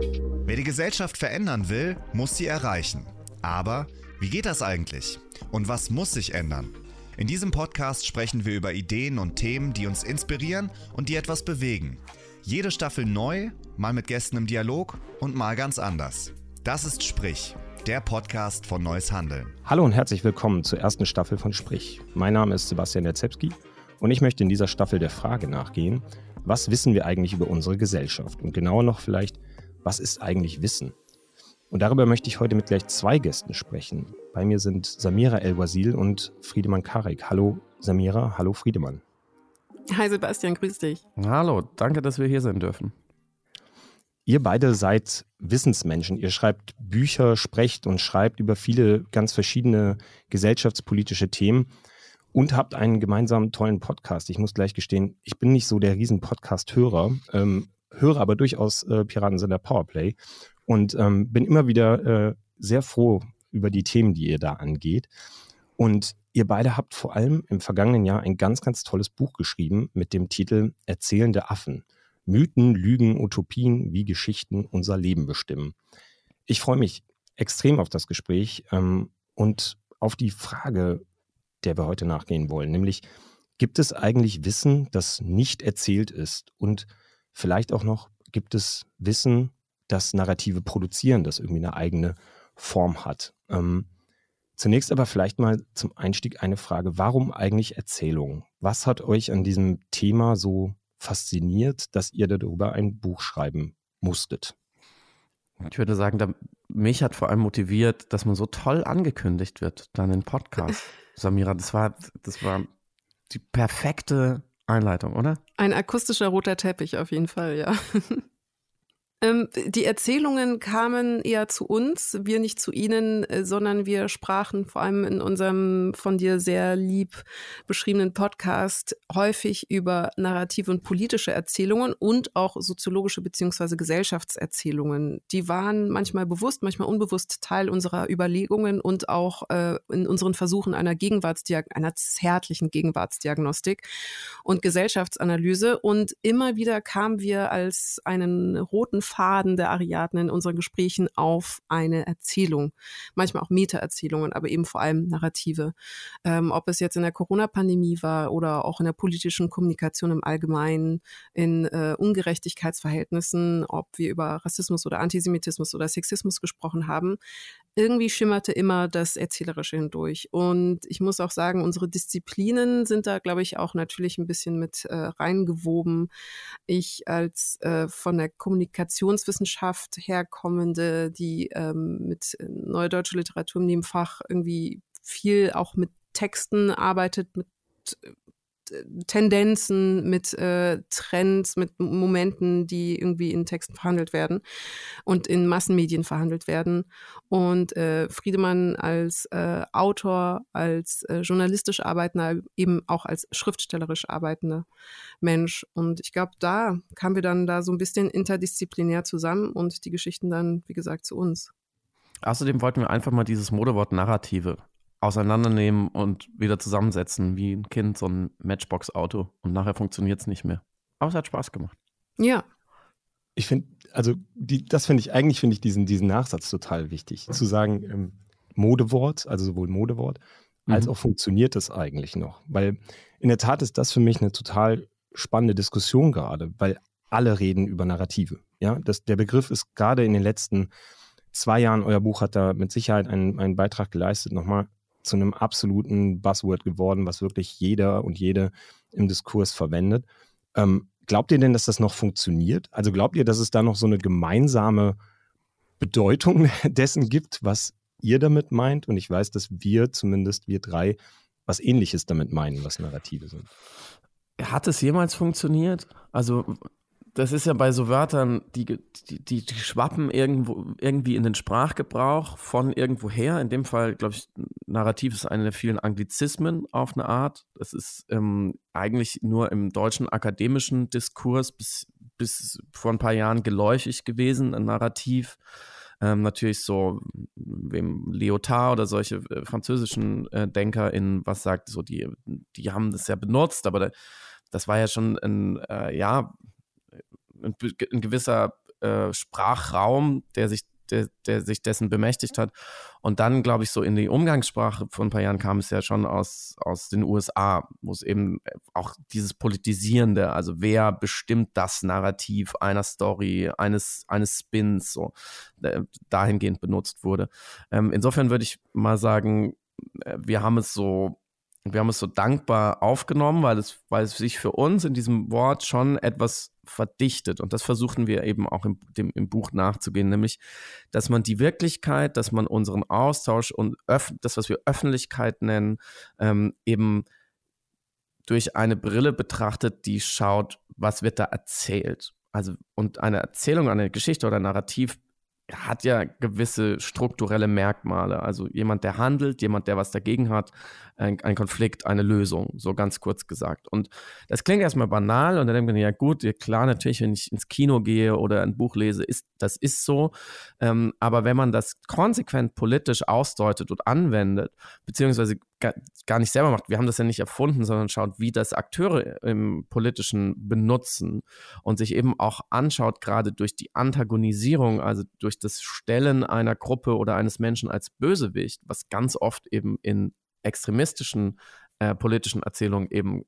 Wer die Gesellschaft verändern will, muss sie erreichen. Aber wie geht das eigentlich? Und was muss sich ändern? In diesem Podcast sprechen wir über Ideen und Themen, die uns inspirieren und die etwas bewegen. Jede Staffel neu, mal mit Gästen im Dialog und mal ganz anders. Das ist Sprich, der Podcast von Neues Handeln. Hallo und herzlich willkommen zur ersten Staffel von Sprich. Mein Name ist Sebastian Nerzepski und ich möchte in dieser Staffel der Frage nachgehen, was wissen wir eigentlich über unsere Gesellschaft? Und genauer noch vielleicht, was ist eigentlich Wissen? Und darüber möchte ich heute mit gleich zwei Gästen sprechen. Bei mir sind Samira El-Wazil und Friedemann Karek. Hallo Samira, hallo Friedemann. Hi Sebastian, grüß dich. Hallo, danke, dass wir hier sein dürfen. Ihr beide seid Wissensmenschen. Ihr schreibt Bücher, sprecht und schreibt über viele ganz verschiedene gesellschaftspolitische Themen und habt einen gemeinsamen tollen Podcast. Ich muss gleich gestehen, ich bin nicht so der Riesen-Podcast-Hörer, ähm, höre aber durchaus äh, Piratensender Powerplay und ähm, bin immer wieder äh, sehr froh über die Themen, die ihr da angeht. Und ihr beide habt vor allem im vergangenen Jahr ein ganz, ganz tolles Buch geschrieben mit dem Titel Erzählende Affen. Mythen, Lügen, Utopien, wie Geschichten unser Leben bestimmen. Ich freue mich extrem auf das Gespräch ähm, und auf die Frage, der wir heute nachgehen wollen, nämlich gibt es eigentlich Wissen, das nicht erzählt ist? Und vielleicht auch noch, gibt es Wissen, das Narrative produzieren, das irgendwie eine eigene Form hat? Ähm, zunächst aber vielleicht mal zum Einstieg eine Frage, warum eigentlich Erzählung? Was hat euch an diesem Thema so fasziniert, dass ihr darüber ein Buch schreiben musstet? Ich würde sagen, da, mich hat vor allem motiviert, dass man so toll angekündigt wird, dann im Podcast. Samira, das war, das war die perfekte Einleitung, oder? Ein akustischer roter Teppich auf jeden Fall, ja. Ähm, die Erzählungen kamen eher zu uns, wir nicht zu ihnen, äh, sondern wir sprachen vor allem in unserem von dir sehr lieb beschriebenen Podcast häufig über narrative und politische Erzählungen und auch soziologische beziehungsweise Gesellschaftserzählungen. Die waren manchmal bewusst, manchmal unbewusst Teil unserer Überlegungen und auch äh, in unseren Versuchen einer Gegenwartsdiag einer zärtlichen Gegenwartsdiagnostik und Gesellschaftsanalyse. Und immer wieder kamen wir als einen roten Faden der Ariadne in unseren Gesprächen auf eine Erzählung. Manchmal auch Meta-Erzählungen, aber eben vor allem Narrative. Ähm, ob es jetzt in der Corona-Pandemie war oder auch in der politischen Kommunikation im Allgemeinen, in äh, Ungerechtigkeitsverhältnissen, ob wir über Rassismus oder Antisemitismus oder Sexismus gesprochen haben irgendwie schimmerte immer das Erzählerische hindurch. Und ich muss auch sagen, unsere Disziplinen sind da, glaube ich, auch natürlich ein bisschen mit äh, reingewoben. Ich als äh, von der Kommunikationswissenschaft herkommende, die ähm, mit Neue Deutsche Literatur in dem Fach irgendwie viel auch mit Texten arbeitet, mit Tendenzen, mit äh, Trends, mit Momenten, die irgendwie in Texten verhandelt werden und in Massenmedien verhandelt werden. Und äh, Friedemann als äh, Autor, als äh, journalistisch arbeitender, eben auch als schriftstellerisch arbeitender Mensch. Und ich glaube, da kamen wir dann da so ein bisschen interdisziplinär zusammen und die Geschichten dann, wie gesagt, zu uns. Außerdem wollten wir einfach mal dieses Modewort Narrative auseinandernehmen und wieder zusammensetzen, wie ein Kind so ein Matchbox-Auto. Und nachher funktioniert es nicht mehr. Aber es hat Spaß gemacht. Ja. Ich finde, also die, das finde ich, eigentlich finde ich diesen, diesen Nachsatz total wichtig. Zu sagen, ähm, Modewort, also sowohl Modewort, mhm. als auch funktioniert das eigentlich noch. Weil in der Tat ist das für mich eine total spannende Diskussion gerade, weil alle reden über Narrative. Ja, das, der Begriff ist gerade in den letzten zwei Jahren, euer Buch hat da mit Sicherheit einen, einen Beitrag geleistet, nochmal zu einem absoluten Buzzword geworden, was wirklich jeder und jede im Diskurs verwendet. Ähm, glaubt ihr denn, dass das noch funktioniert? Also glaubt ihr, dass es da noch so eine gemeinsame Bedeutung dessen gibt, was ihr damit meint? Und ich weiß, dass wir, zumindest wir drei, was ähnliches damit meinen, was Narrative sind. Hat es jemals funktioniert? Also das ist ja bei so Wörtern, die, die, die, schwappen irgendwo, irgendwie in den Sprachgebrauch von irgendwoher. In dem Fall, glaube ich, Narrativ ist eine der vielen Anglizismen auf eine Art. Das ist ähm, eigentlich nur im deutschen akademischen Diskurs bis, bis vor ein paar Jahren geläufig gewesen, ein Narrativ. Ähm, natürlich so, wem Lyotard oder solche äh, französischen äh, in was sagt, so die, die haben das ja benutzt, aber da, das war ja schon ein, äh, ja, ein, ein gewisser äh, Sprachraum, der sich der, der sich dessen bemächtigt hat. Und dann, glaube ich, so in die Umgangssprache vor ein paar Jahren kam es ja schon aus, aus den USA, wo es eben auch dieses Politisierende, also wer bestimmt das Narrativ einer Story, eines, eines Spins, so äh, dahingehend benutzt wurde. Ähm, insofern würde ich mal sagen, äh, wir haben es so wir haben es so dankbar aufgenommen, weil es, weil es sich für uns in diesem Wort schon etwas verdichtet. Und das versuchen wir eben auch im, dem, im Buch nachzugehen, nämlich, dass man die Wirklichkeit, dass man unseren Austausch und das, was wir Öffentlichkeit nennen, ähm, eben durch eine Brille betrachtet, die schaut, was wird da erzählt. Also, und eine Erzählung, eine Geschichte oder ein Narrativ hat ja gewisse strukturelle Merkmale. Also jemand, der handelt, jemand, der was dagegen hat, ein, ein, Konflikt, eine Lösung, so ganz kurz gesagt. Und das klingt erstmal banal und dann denkt man, ja gut, klar, natürlich, wenn ich ins Kino gehe oder ein Buch lese, ist das ist so. Ähm, aber wenn man das konsequent politisch ausdeutet und anwendet, beziehungsweise gar nicht selber macht. Wir haben das ja nicht erfunden, sondern schaut, wie das Akteure im Politischen benutzen und sich eben auch anschaut, gerade durch die Antagonisierung, also durch das Stellen einer Gruppe oder eines Menschen als Bösewicht, was ganz oft eben in extremistischen äh, politischen Erzählungen eben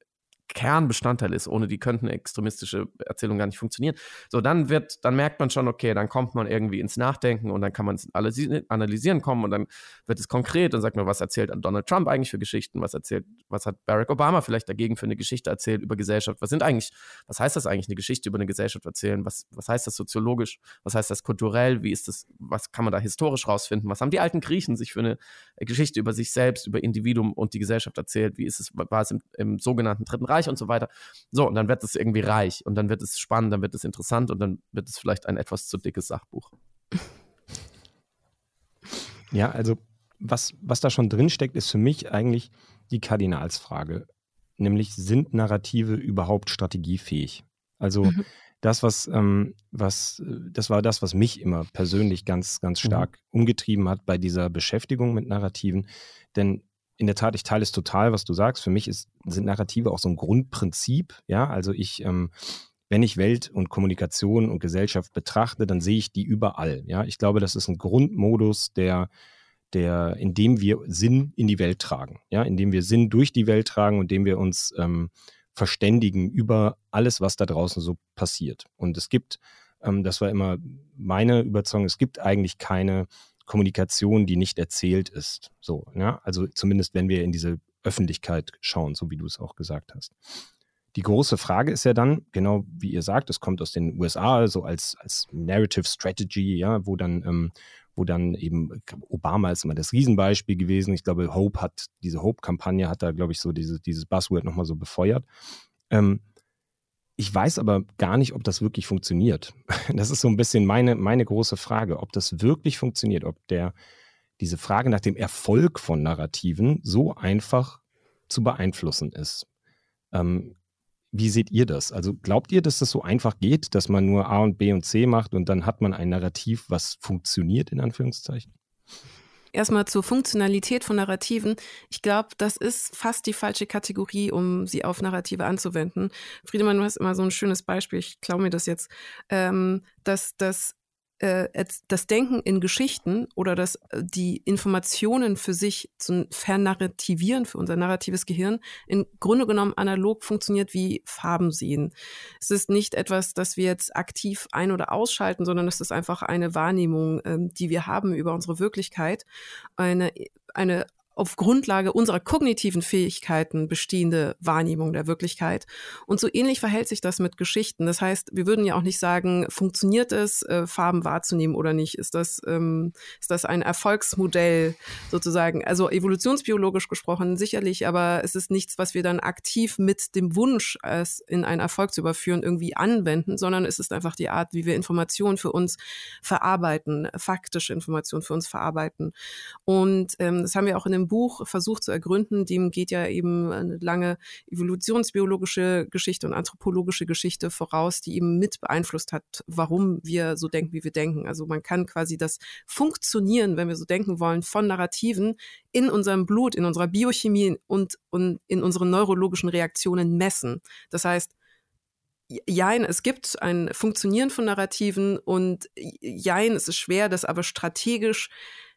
Kernbestandteil ist. Ohne die könnten extremistische Erzählungen gar nicht funktionieren. So, dann wird, dann merkt man schon, okay, dann kommt man irgendwie ins Nachdenken und dann kann man es analysieren kommen und dann wird es konkret und sagt man, was erzählt Donald Trump eigentlich für Geschichten? Was erzählt, was hat Barack Obama vielleicht dagegen für eine Geschichte erzählt über Gesellschaft? Was sind eigentlich, was heißt das eigentlich, eine Geschichte über eine Gesellschaft erzählen? Was, was heißt das soziologisch? Was heißt das kulturell? Wie ist das, was kann man da historisch rausfinden? Was haben die alten Griechen sich für eine Geschichte über sich selbst, über Individuum und die Gesellschaft erzählt? Wie ist es, war es im, im sogenannten Dritten Reich? Reich und so weiter. So, und dann wird es irgendwie reich und dann wird es spannend, dann wird es interessant und dann wird es vielleicht ein etwas zu dickes Sachbuch. Ja, also was, was da schon drin steckt, ist für mich eigentlich die Kardinalsfrage. Nämlich, sind Narrative überhaupt strategiefähig? Also mhm. das, was, ähm, was, das war das, was mich immer persönlich ganz, ganz mhm. stark mhm. umgetrieben hat bei dieser Beschäftigung mit Narrativen. Denn in der Tat, ich teile es total, was du sagst. Für mich ist, sind Narrative auch so ein Grundprinzip. Ja, also ich, ähm, wenn ich Welt und Kommunikation und Gesellschaft betrachte, dann sehe ich die überall. Ja, ich glaube, das ist ein Grundmodus, der, der, in dem wir Sinn in die Welt tragen. Ja, in dem wir Sinn durch die Welt tragen und dem wir uns ähm, verständigen über alles, was da draußen so passiert. Und es gibt, ähm, das war immer meine Überzeugung, es gibt eigentlich keine Kommunikation, die nicht erzählt ist. So, ja, also zumindest wenn wir in diese Öffentlichkeit schauen, so wie du es auch gesagt hast. Die große Frage ist ja dann, genau wie ihr sagt, es kommt aus den USA, also als, als Narrative Strategy, ja, wo dann, ähm, wo dann eben Obama ist immer das Riesenbeispiel gewesen. Ich glaube, Hope hat, diese Hope-Kampagne hat da, glaube ich, so diese, dieses Buzzword nochmal so befeuert. Ähm, ich weiß aber gar nicht, ob das wirklich funktioniert. Das ist so ein bisschen meine, meine große Frage, ob das wirklich funktioniert, ob der, diese Frage nach dem Erfolg von Narrativen so einfach zu beeinflussen ist. Ähm, wie seht ihr das? Also glaubt ihr, dass das so einfach geht, dass man nur A und B und C macht und dann hat man ein Narrativ, was funktioniert, in Anführungszeichen? Erstmal zur Funktionalität von Narrativen. Ich glaube, das ist fast die falsche Kategorie, um sie auf Narrative anzuwenden. Friedemann, du hast immer so ein schönes Beispiel, ich glaube mir das jetzt, ähm, dass das äh, das Denken in Geschichten oder das, äh, die Informationen für sich zu vernarrativieren, für unser narratives Gehirn, im Grunde genommen analog funktioniert wie Farben sehen. Es ist nicht etwas, das wir jetzt aktiv ein- oder ausschalten, sondern es ist einfach eine Wahrnehmung, ähm, die wir haben über unsere Wirklichkeit, eine, eine auf Grundlage unserer kognitiven Fähigkeiten bestehende Wahrnehmung der Wirklichkeit. Und so ähnlich verhält sich das mit Geschichten. Das heißt, wir würden ja auch nicht sagen, funktioniert es, äh, Farben wahrzunehmen oder nicht? Ist das, ähm, ist das ein Erfolgsmodell sozusagen? Also evolutionsbiologisch gesprochen sicherlich, aber es ist nichts, was wir dann aktiv mit dem Wunsch, es in einen Erfolg zu überführen, irgendwie anwenden, sondern es ist einfach die Art, wie wir Informationen für uns verarbeiten, faktische Informationen für uns verarbeiten. Und ähm, das haben wir auch in dem Buch versucht zu ergründen, dem geht ja eben eine lange evolutionsbiologische Geschichte und anthropologische Geschichte voraus, die eben mit beeinflusst hat, warum wir so denken, wie wir denken. Also man kann quasi das Funktionieren, wenn wir so denken wollen, von Narrativen in unserem Blut, in unserer Biochemie und, und in unseren neurologischen Reaktionen messen. Das heißt, Jein, es gibt ein Funktionieren von Narrativen und Jein, es ist schwer, das aber strategisch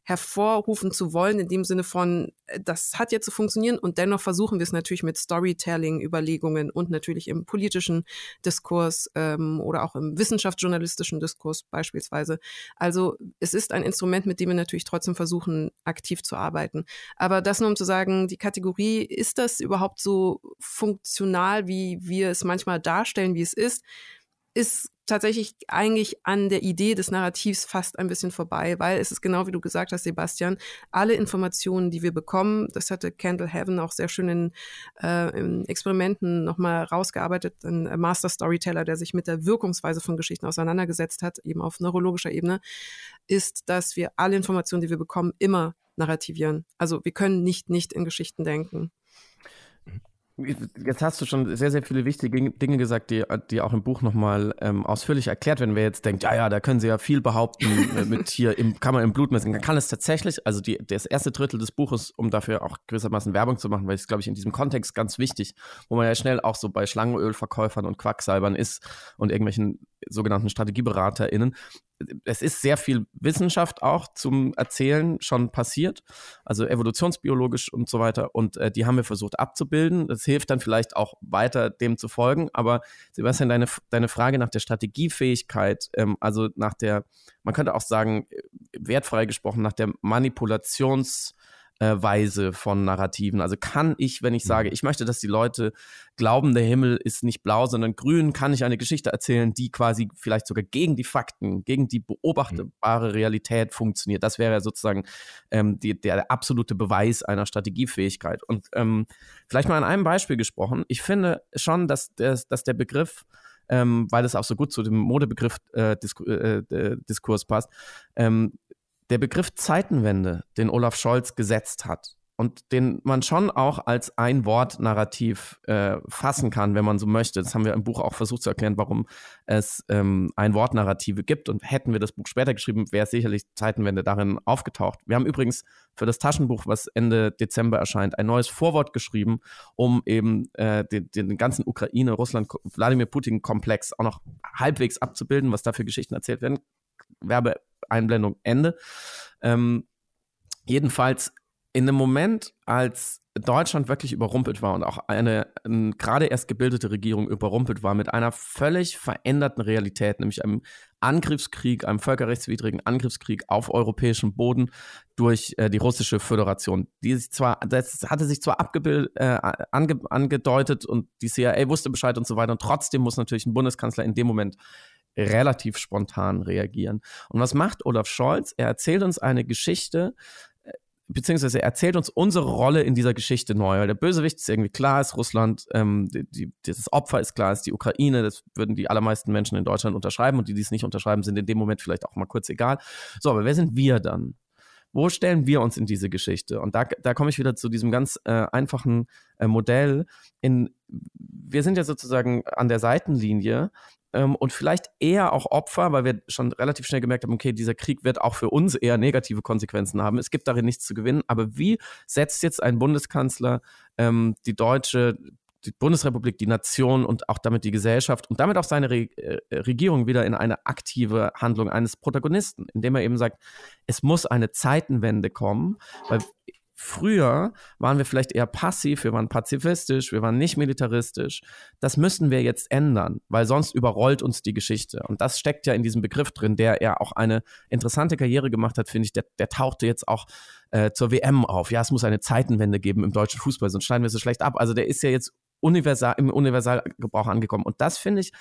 hervorrufen zu wollen, in dem Sinne von, äh, das hat jetzt zu funktionieren und dennoch versuchen wir es natürlich mit Storytelling-Überlegungen und natürlich im politischen Diskurs ähm, oder auch im wissenschaftsjournalistischen Diskurs beispielsweise. Also es ist ein Instrument, mit dem wir natürlich trotzdem versuchen, aktiv zu arbeiten. Aber das nur um zu sagen, die Kategorie, ist das überhaupt so funktional, wie wir es manchmal darstellen, wie es ist? Ist tatsächlich eigentlich an der Idee des Narrativs fast ein bisschen vorbei, weil es ist genau wie du gesagt hast, Sebastian, alle Informationen, die wir bekommen, das hatte Candle Heaven auch sehr schön in, äh, in Experimenten nochmal rausgearbeitet, ein Master Storyteller, der sich mit der Wirkungsweise von Geschichten auseinandergesetzt hat, eben auf neurologischer Ebene, ist, dass wir alle Informationen, die wir bekommen, immer narrativieren. Also wir können nicht nicht in Geschichten denken. Jetzt hast du schon sehr, sehr viele wichtige Dinge gesagt, die, die auch im Buch nochmal ähm, ausführlich erklärt werden. Wer jetzt denkt, ja, ja, da können sie ja viel behaupten äh, mit hier im, kann man im Blut messen. Dann kann es tatsächlich, also die, das erste Drittel des Buches, um dafür auch gewissermaßen Werbung zu machen, weil es, glaube ich, in diesem Kontext ganz wichtig, wo man ja schnell auch so bei Schlangenölverkäufern und Quacksalbern ist und irgendwelchen sogenannten StrategieberaterInnen, es ist sehr viel Wissenschaft auch zum Erzählen schon passiert, also evolutionsbiologisch und so weiter. Und äh, die haben wir versucht abzubilden. Das hilft dann vielleicht auch weiter dem zu folgen. Aber Sebastian, deine, deine Frage nach der Strategiefähigkeit, ähm, also nach der, man könnte auch sagen, wertfrei gesprochen, nach der Manipulations- äh, Weise von Narrativen. Also kann ich, wenn ich mhm. sage, ich möchte, dass die Leute glauben, der Himmel ist nicht blau, sondern grün, kann ich eine Geschichte erzählen, die quasi vielleicht sogar gegen die Fakten, gegen die beobachtbare Realität funktioniert. Das wäre sozusagen ähm, die, der absolute Beweis einer Strategiefähigkeit. Und ähm, vielleicht mal an einem Beispiel gesprochen. Ich finde schon, dass, dass, dass der Begriff ähm, weil es auch so gut zu dem Modebegriff äh, Disku äh, äh Diskurs passt, ähm, der Begriff Zeitenwende, den Olaf Scholz gesetzt hat und den man schon auch als ein Wort Narrativ äh, fassen kann, wenn man so möchte. Das haben wir im Buch auch versucht zu erklären, warum es ähm, ein Wort Narrative gibt. Und hätten wir das Buch später geschrieben, wäre sicherlich Zeitenwende darin aufgetaucht. Wir haben übrigens für das Taschenbuch, was Ende Dezember erscheint, ein neues Vorwort geschrieben, um eben äh, den, den ganzen Ukraine, Russland, Wladimir Putin-Komplex auch noch halbwegs abzubilden, was da für Geschichten erzählt werden. Werbeeinblendung Ende. Ähm, jedenfalls in dem Moment, als Deutschland wirklich überrumpelt war und auch eine, eine gerade erst gebildete Regierung überrumpelt war mit einer völlig veränderten Realität, nämlich einem Angriffskrieg, einem völkerrechtswidrigen Angriffskrieg auf europäischem Boden durch äh, die russische Föderation. Die sich zwar, das hatte sich zwar abgebildet, äh, ange, angedeutet und die CIA wusste Bescheid und so weiter und trotzdem muss natürlich ein Bundeskanzler in dem Moment relativ spontan reagieren. Und was macht Olaf Scholz? Er erzählt uns eine Geschichte, äh, beziehungsweise er erzählt uns unsere Rolle in dieser Geschichte neu. Weil der Bösewicht ist irgendwie klar, ist Russland, ähm, die, die, das Opfer ist klar, ist die Ukraine, das würden die allermeisten Menschen in Deutschland unterschreiben und die, die es nicht unterschreiben, sind in dem Moment vielleicht auch mal kurz egal. So, aber wer sind wir dann? Wo stellen wir uns in diese Geschichte? Und da, da komme ich wieder zu diesem ganz äh, einfachen äh, Modell. In, wir sind ja sozusagen an der Seitenlinie ähm, und vielleicht eher auch Opfer, weil wir schon relativ schnell gemerkt haben, okay, dieser Krieg wird auch für uns eher negative Konsequenzen haben. Es gibt darin nichts zu gewinnen. Aber wie setzt jetzt ein Bundeskanzler ähm, die deutsche die Bundesrepublik, die Nation und auch damit die Gesellschaft und damit auch seine Re äh, Regierung wieder in eine aktive Handlung eines Protagonisten, indem er eben sagt, es muss eine Zeitenwende kommen, weil Früher waren wir vielleicht eher passiv, wir waren pazifistisch, wir waren nicht militaristisch. Das müssen wir jetzt ändern, weil sonst überrollt uns die Geschichte. Und das steckt ja in diesem Begriff drin, der er auch eine interessante Karriere gemacht hat, finde ich. Der, der tauchte jetzt auch äh, zur WM auf. Ja, es muss eine Zeitenwende geben im deutschen Fußball, sonst schneiden wir so schlecht ab. Also der ist ja jetzt universal, im Universalgebrauch angekommen. Und das finde ich,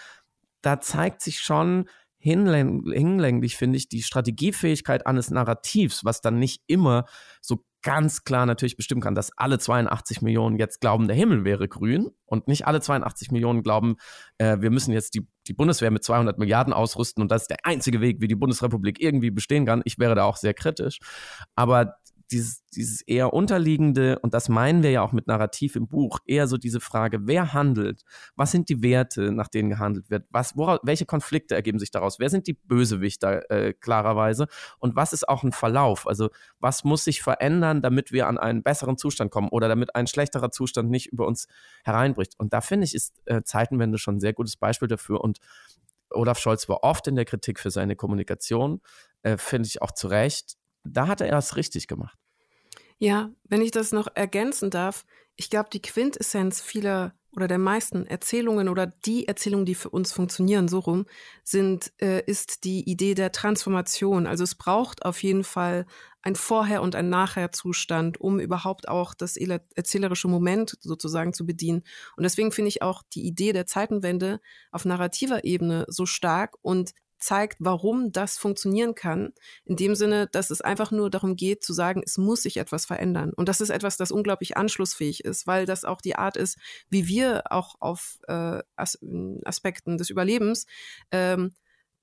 da zeigt sich schon, hinlänglich, finde ich, die Strategiefähigkeit eines Narrativs, was dann nicht immer so ganz klar natürlich bestimmen kann, dass alle 82 Millionen jetzt glauben, der Himmel wäre grün und nicht alle 82 Millionen glauben, äh, wir müssen jetzt die, die Bundeswehr mit 200 Milliarden ausrüsten und das ist der einzige Weg, wie die Bundesrepublik irgendwie bestehen kann. Ich wäre da auch sehr kritisch. Aber dieses, dieses eher unterliegende, und das meinen wir ja auch mit Narrativ im Buch, eher so diese Frage, wer handelt? Was sind die Werte, nach denen gehandelt wird? Was, woraus, welche Konflikte ergeben sich daraus? Wer sind die Bösewichter äh, klarerweise? Und was ist auch ein Verlauf? Also was muss sich verändern, damit wir an einen besseren Zustand kommen oder damit ein schlechterer Zustand nicht über uns hereinbricht? Und da finde ich, ist äh, Zeitenwende schon ein sehr gutes Beispiel dafür. Und Olaf Scholz war oft in der Kritik für seine Kommunikation, äh, finde ich auch zu Recht. Da hat er es richtig gemacht. Ja, wenn ich das noch ergänzen darf, ich glaube, die Quintessenz vieler oder der meisten Erzählungen oder die Erzählungen, die für uns funktionieren, so rum, sind, äh, ist die Idee der Transformation. Also es braucht auf jeden Fall ein Vorher- und ein Nachher-Zustand, um überhaupt auch das erzählerische Moment sozusagen zu bedienen. Und deswegen finde ich auch die Idee der Zeitenwende auf narrativer Ebene so stark und zeigt, warum das funktionieren kann. In dem Sinne, dass es einfach nur darum geht zu sagen, es muss sich etwas verändern. Und das ist etwas, das unglaublich anschlussfähig ist, weil das auch die Art ist, wie wir auch auf äh, As Aspekten des Überlebens ähm,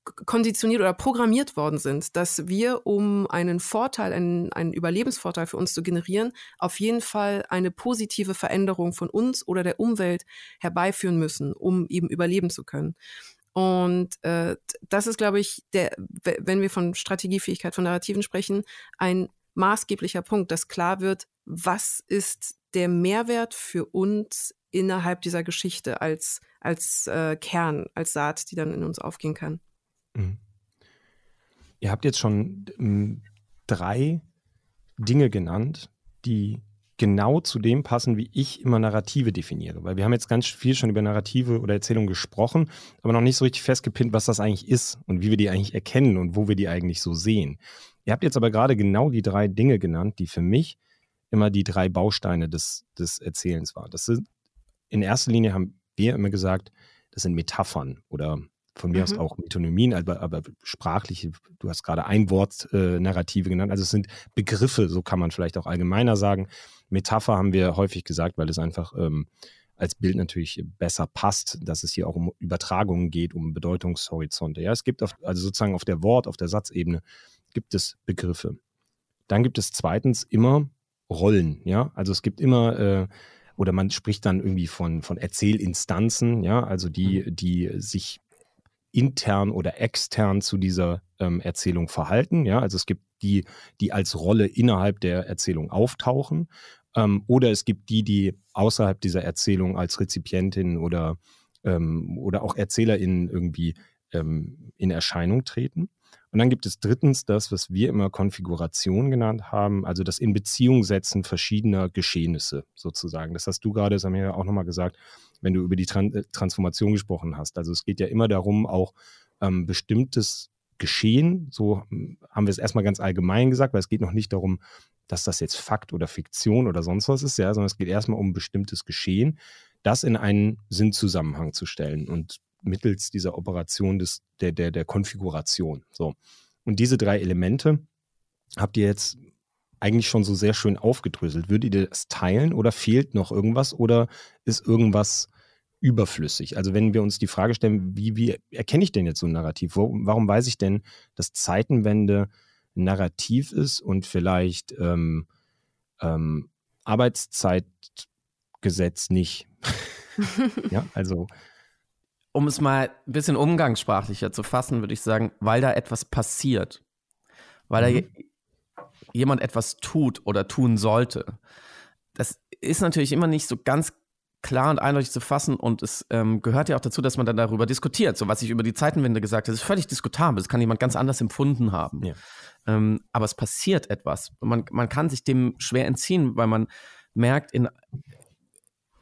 konditioniert oder programmiert worden sind, dass wir, um einen Vorteil, einen, einen Überlebensvorteil für uns zu generieren, auf jeden Fall eine positive Veränderung von uns oder der Umwelt herbeiführen müssen, um eben überleben zu können. Und äh, das ist, glaube ich, der, wenn wir von Strategiefähigkeit von Narrativen sprechen, ein maßgeblicher Punkt, dass klar wird, was ist der Mehrwert für uns innerhalb dieser Geschichte als, als äh, Kern, als Saat, die dann in uns aufgehen kann. Mhm. Ihr habt jetzt schon ähm, drei Dinge genannt, die genau zu dem passen, wie ich immer Narrative definiere. Weil wir haben jetzt ganz viel schon über Narrative oder Erzählungen gesprochen, aber noch nicht so richtig festgepinnt, was das eigentlich ist und wie wir die eigentlich erkennen und wo wir die eigentlich so sehen. Ihr habt jetzt aber gerade genau die drei Dinge genannt, die für mich immer die drei Bausteine des, des Erzählens waren. Das sind, in erster Linie haben wir immer gesagt, das sind Metaphern oder von mir mhm. aus auch Metonymien, aber, aber sprachliche, du hast gerade ein Wort äh, Narrative genannt, also es sind Begriffe, so kann man vielleicht auch allgemeiner sagen. Metapher haben wir häufig gesagt, weil es einfach ähm, als Bild natürlich besser passt, dass es hier auch um Übertragungen geht, um Bedeutungshorizonte. Ja, es gibt auf, also sozusagen auf der Wort, auf der Satzebene gibt es Begriffe. Dann gibt es zweitens immer Rollen, ja, also es gibt immer äh, oder man spricht dann irgendwie von, von Erzählinstanzen, ja, also die, mhm. die sich intern oder extern zu dieser ähm, Erzählung verhalten. Ja, also es gibt die, die als Rolle innerhalb der Erzählung auftauchen. Ähm, oder es gibt die, die außerhalb dieser Erzählung als Rezipientin oder, ähm, oder auch ErzählerInnen irgendwie ähm, in Erscheinung treten. Und dann gibt es drittens das, was wir immer Konfiguration genannt haben, also das in Beziehung setzen verschiedener Geschehnisse sozusagen. Das hast du gerade, Samira, auch nochmal gesagt, wenn du über die Tran äh, Transformation gesprochen hast. Also es geht ja immer darum, auch ähm, bestimmtes Geschehen, so hm, haben wir es erstmal ganz allgemein gesagt, weil es geht noch nicht darum, dass das jetzt Fakt oder Fiktion oder sonst was ist, ja, sondern es geht erstmal um bestimmtes Geschehen, das in einen Sinnzusammenhang zu stellen und mittels dieser Operation des, der, der, der Konfiguration. So. Und diese drei Elemente habt ihr jetzt eigentlich schon so sehr schön aufgedröselt. Würdet ihr das teilen oder fehlt noch irgendwas oder ist irgendwas überflüssig? Also wenn wir uns die Frage stellen, wie, wie erkenne ich denn jetzt so ein Narrativ? Wo, warum weiß ich denn, dass Zeitenwende Narrativ ist und vielleicht ähm, ähm, Arbeitszeitgesetz nicht? ja, also um es mal ein bisschen umgangssprachlicher zu fassen, würde ich sagen, weil da etwas passiert. Weil mhm. da jemand etwas tut oder tun sollte. Das ist natürlich immer nicht so ganz klar und eindeutig zu fassen und es ähm, gehört ja auch dazu, dass man dann darüber diskutiert. So was ich über die Zeitenwende gesagt habe, ist völlig diskutabel. Das kann jemand ganz anders empfunden haben. Ja. Ähm, aber es passiert etwas. Man, man kann sich dem schwer entziehen, weil man merkt, in,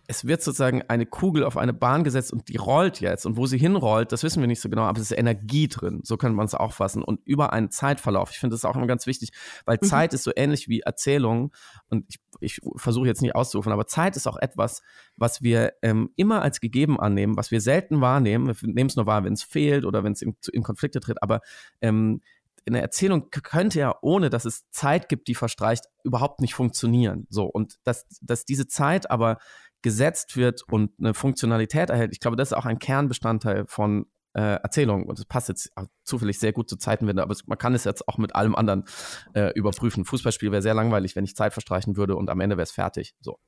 es wird sozusagen eine Kugel auf eine Bahn gesetzt und die rollt jetzt. Und wo sie hinrollt, das wissen wir nicht so genau, aber es ist Energie drin. So könnte man es auch fassen. Und über einen Zeitverlauf. Ich finde das auch immer ganz wichtig, weil mhm. Zeit ist so ähnlich wie Erzählung. Und ich, ich versuche jetzt nicht auszurufen, aber Zeit ist auch etwas, was wir ähm, immer als gegeben annehmen, was wir selten wahrnehmen. Wir nehmen es nur wahr, wenn es fehlt oder wenn es in, in, Konflikte tritt. Aber ähm, eine Erzählung könnte ja, ohne dass es Zeit gibt, die verstreicht, überhaupt nicht funktionieren. So, und dass, dass diese Zeit aber gesetzt wird und eine Funktionalität erhält. Ich glaube, das ist auch ein Kernbestandteil von äh, Erzählung. Und das passt jetzt zufällig sehr gut zur Zeitenwende, aber man kann es jetzt auch mit allem anderen äh, überprüfen. Fußballspiel wäre sehr langweilig, wenn ich Zeit verstreichen würde und am Ende wäre es fertig. So.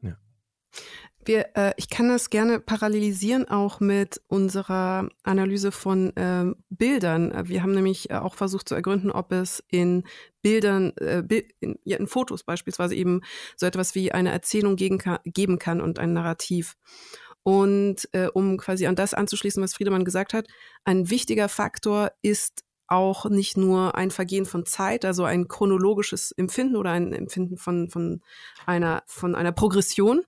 Ja. Wir, äh, ich kann das gerne parallelisieren auch mit unserer Analyse von ähm, Bildern. Wir haben nämlich äh, auch versucht zu ergründen, ob es in Bildern, äh, in, ja, in Fotos beispielsweise eben so etwas wie eine Erzählung gegen, geben kann und ein Narrativ. Und äh, um quasi an das anzuschließen, was Friedemann gesagt hat, ein wichtiger Faktor ist auch nicht nur ein Vergehen von Zeit, also ein chronologisches Empfinden oder ein Empfinden von, von, einer, von einer Progression,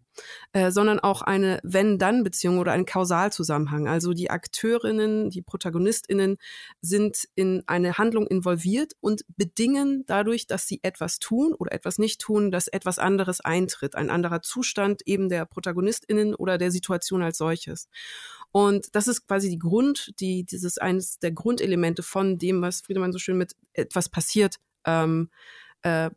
äh, sondern auch eine Wenn-Dann-Beziehung oder ein Kausalzusammenhang. Also die Akteurinnen, die Protagonistinnen sind in eine Handlung involviert und bedingen dadurch, dass sie etwas tun oder etwas nicht tun, dass etwas anderes eintritt, ein anderer Zustand eben der Protagonistinnen oder der Situation als solches. Und das ist quasi die Grund, die, dieses eines der Grundelemente von dem, was Friedemann so schön mit etwas passiert, ähm, äh,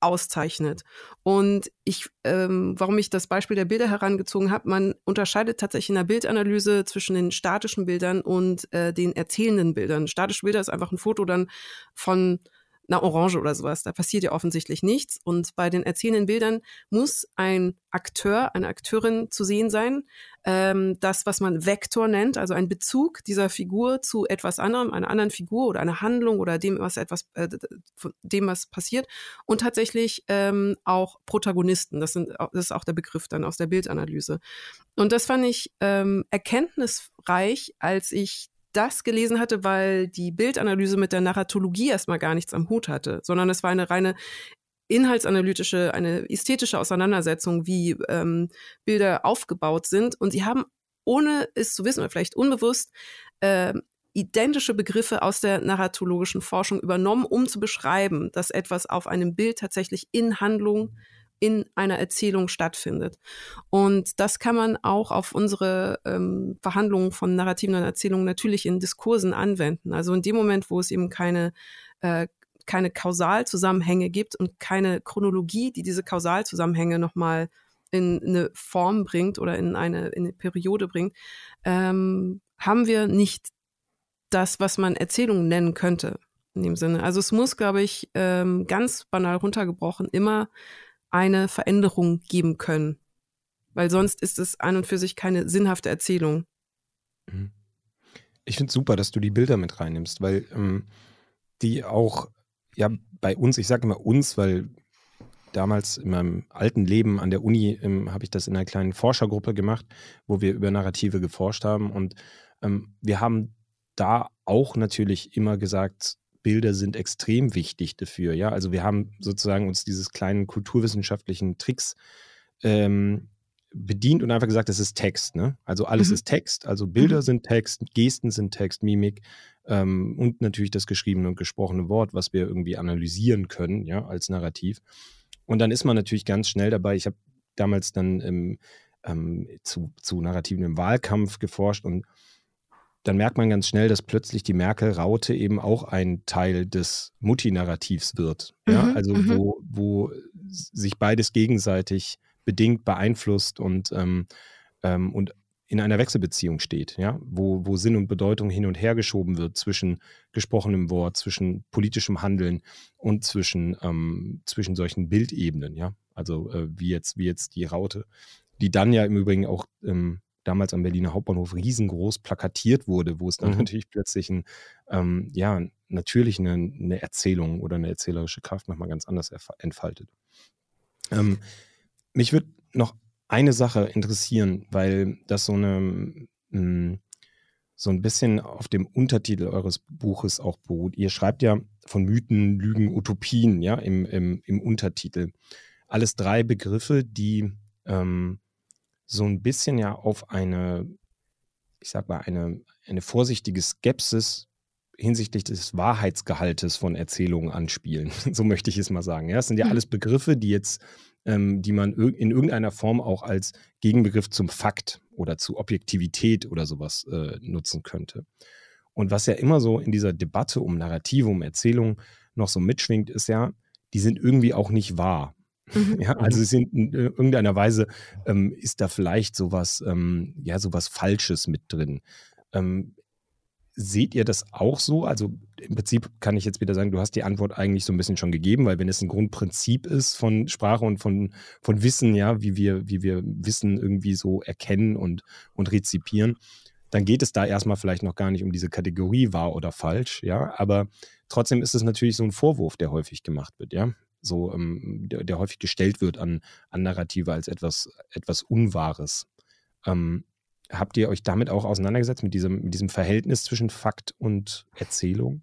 auszeichnet. Und ich, ähm, warum ich das Beispiel der Bilder herangezogen habe, man unterscheidet tatsächlich in der Bildanalyse zwischen den statischen Bildern und äh, den erzählenden Bildern. Statische Bilder ist einfach ein Foto dann von einer Orange oder sowas. Da passiert ja offensichtlich nichts. Und bei den erzählenden Bildern muss ein Akteur, eine Akteurin zu sehen sein. Ähm, das, was man Vektor nennt, also ein Bezug dieser Figur zu etwas anderem, einer anderen Figur oder einer Handlung oder dem, was etwas, äh, dem, was passiert. Und tatsächlich ähm, auch Protagonisten. Das, sind, das ist auch der Begriff dann aus der Bildanalyse. Und das fand ich ähm, erkenntnisreich, als ich das gelesen hatte, weil die Bildanalyse mit der Narratologie erstmal gar nichts am Hut hatte, sondern es war eine reine inhaltsanalytische, eine ästhetische Auseinandersetzung, wie ähm, Bilder aufgebaut sind. Und sie haben, ohne es zu wissen oder vielleicht unbewusst, äh, identische Begriffe aus der narratologischen Forschung übernommen, um zu beschreiben, dass etwas auf einem Bild tatsächlich in Handlung in einer Erzählung stattfindet. Und das kann man auch auf unsere ähm, Verhandlungen von narrativen Erzählungen natürlich in Diskursen anwenden. Also in dem Moment, wo es eben keine äh, keine Kausalzusammenhänge gibt und keine Chronologie, die diese Kausalzusammenhänge nochmal in eine Form bringt oder in eine, in eine Periode bringt, ähm, haben wir nicht das, was man Erzählung nennen könnte in dem Sinne. Also es muss, glaube ich, ähm, ganz banal runtergebrochen immer eine Veränderung geben können. Weil sonst ist es an und für sich keine sinnhafte Erzählung. Mhm. Ich finde es super, dass du die Bilder mit reinnimmst, weil ähm, die auch, ja, bei uns, ich sage immer uns, weil damals in meinem alten Leben an der Uni ähm, habe ich das in einer kleinen Forschergruppe gemacht, wo wir über Narrative geforscht haben. Und ähm, wir haben da auch natürlich immer gesagt, Bilder sind extrem wichtig dafür. Ja, also wir haben sozusagen uns dieses kleinen kulturwissenschaftlichen Tricks ähm, bedient und einfach gesagt, es ist Text. Ne? Also alles mhm. ist Text. Also Bilder mhm. sind Text, Gesten sind Text, Mimik ähm, und natürlich das geschriebene und gesprochene Wort, was wir irgendwie analysieren können, ja, als Narrativ. Und dann ist man natürlich ganz schnell dabei. Ich habe damals dann ähm, ähm, zu, zu Narrativen im Wahlkampf geforscht und dann merkt man ganz schnell, dass plötzlich die Merkel-Raute eben auch ein Teil des Mutti-Narrativs wird. Ja? Mhm, also mhm. wo, wo sich beides gegenseitig bedingt, beeinflusst und, ähm, ähm, und in einer Wechselbeziehung steht, ja, wo, wo Sinn und Bedeutung hin und her geschoben wird zwischen gesprochenem Wort, zwischen politischem Handeln und zwischen, ähm, zwischen solchen Bildebenen, ja. Also äh, wie jetzt, wie jetzt die Raute, die dann ja im Übrigen auch ähm, damals am Berliner Hauptbahnhof riesengroß plakatiert wurde, wo es dann mhm. natürlich plötzlich ein, ähm, ja, natürlich eine, eine, Erzählung oder eine erzählerische Kraft nochmal ganz anders entfaltet. Ähm, mich würde noch eine Sache interessieren, weil das so eine hm, so ein bisschen auf dem Untertitel eures Buches auch beruht. Ihr schreibt ja von Mythen, Lügen, Utopien, ja, im, im, im Untertitel. Alles drei Begriffe, die ähm, so ein bisschen ja auf eine, ich sag mal, eine, eine vorsichtige Skepsis hinsichtlich des Wahrheitsgehaltes von Erzählungen anspielen. so möchte ich es mal sagen. Ja, es sind ja mhm. alles Begriffe, die jetzt, ähm, die man in irgendeiner Form auch als Gegenbegriff zum Fakt oder zu Objektivität oder sowas äh, nutzen könnte. Und was ja immer so in dieser Debatte um Narrative, um Erzählungen noch so mitschwingt, ist ja, die sind irgendwie auch nicht wahr. Mhm. Ja, also sind in irgendeiner Weise ähm, ist da vielleicht sowas, ähm, ja, sowas Falsches mit drin. Ähm, seht ihr das auch so? Also im Prinzip kann ich jetzt wieder sagen, du hast die Antwort eigentlich so ein bisschen schon gegeben, weil wenn es ein Grundprinzip ist von Sprache und von, von Wissen, ja, wie wir, wie wir Wissen irgendwie so erkennen und, und rezipieren, dann geht es da erstmal vielleicht noch gar nicht um diese Kategorie wahr oder falsch, ja. Aber trotzdem ist es natürlich so ein Vorwurf, der häufig gemacht wird, ja. So, ähm, der, der, häufig gestellt wird an, an Narrative als etwas, etwas Unwahres. Ähm, habt ihr euch damit auch auseinandergesetzt, mit diesem, mit diesem Verhältnis zwischen Fakt und Erzählung?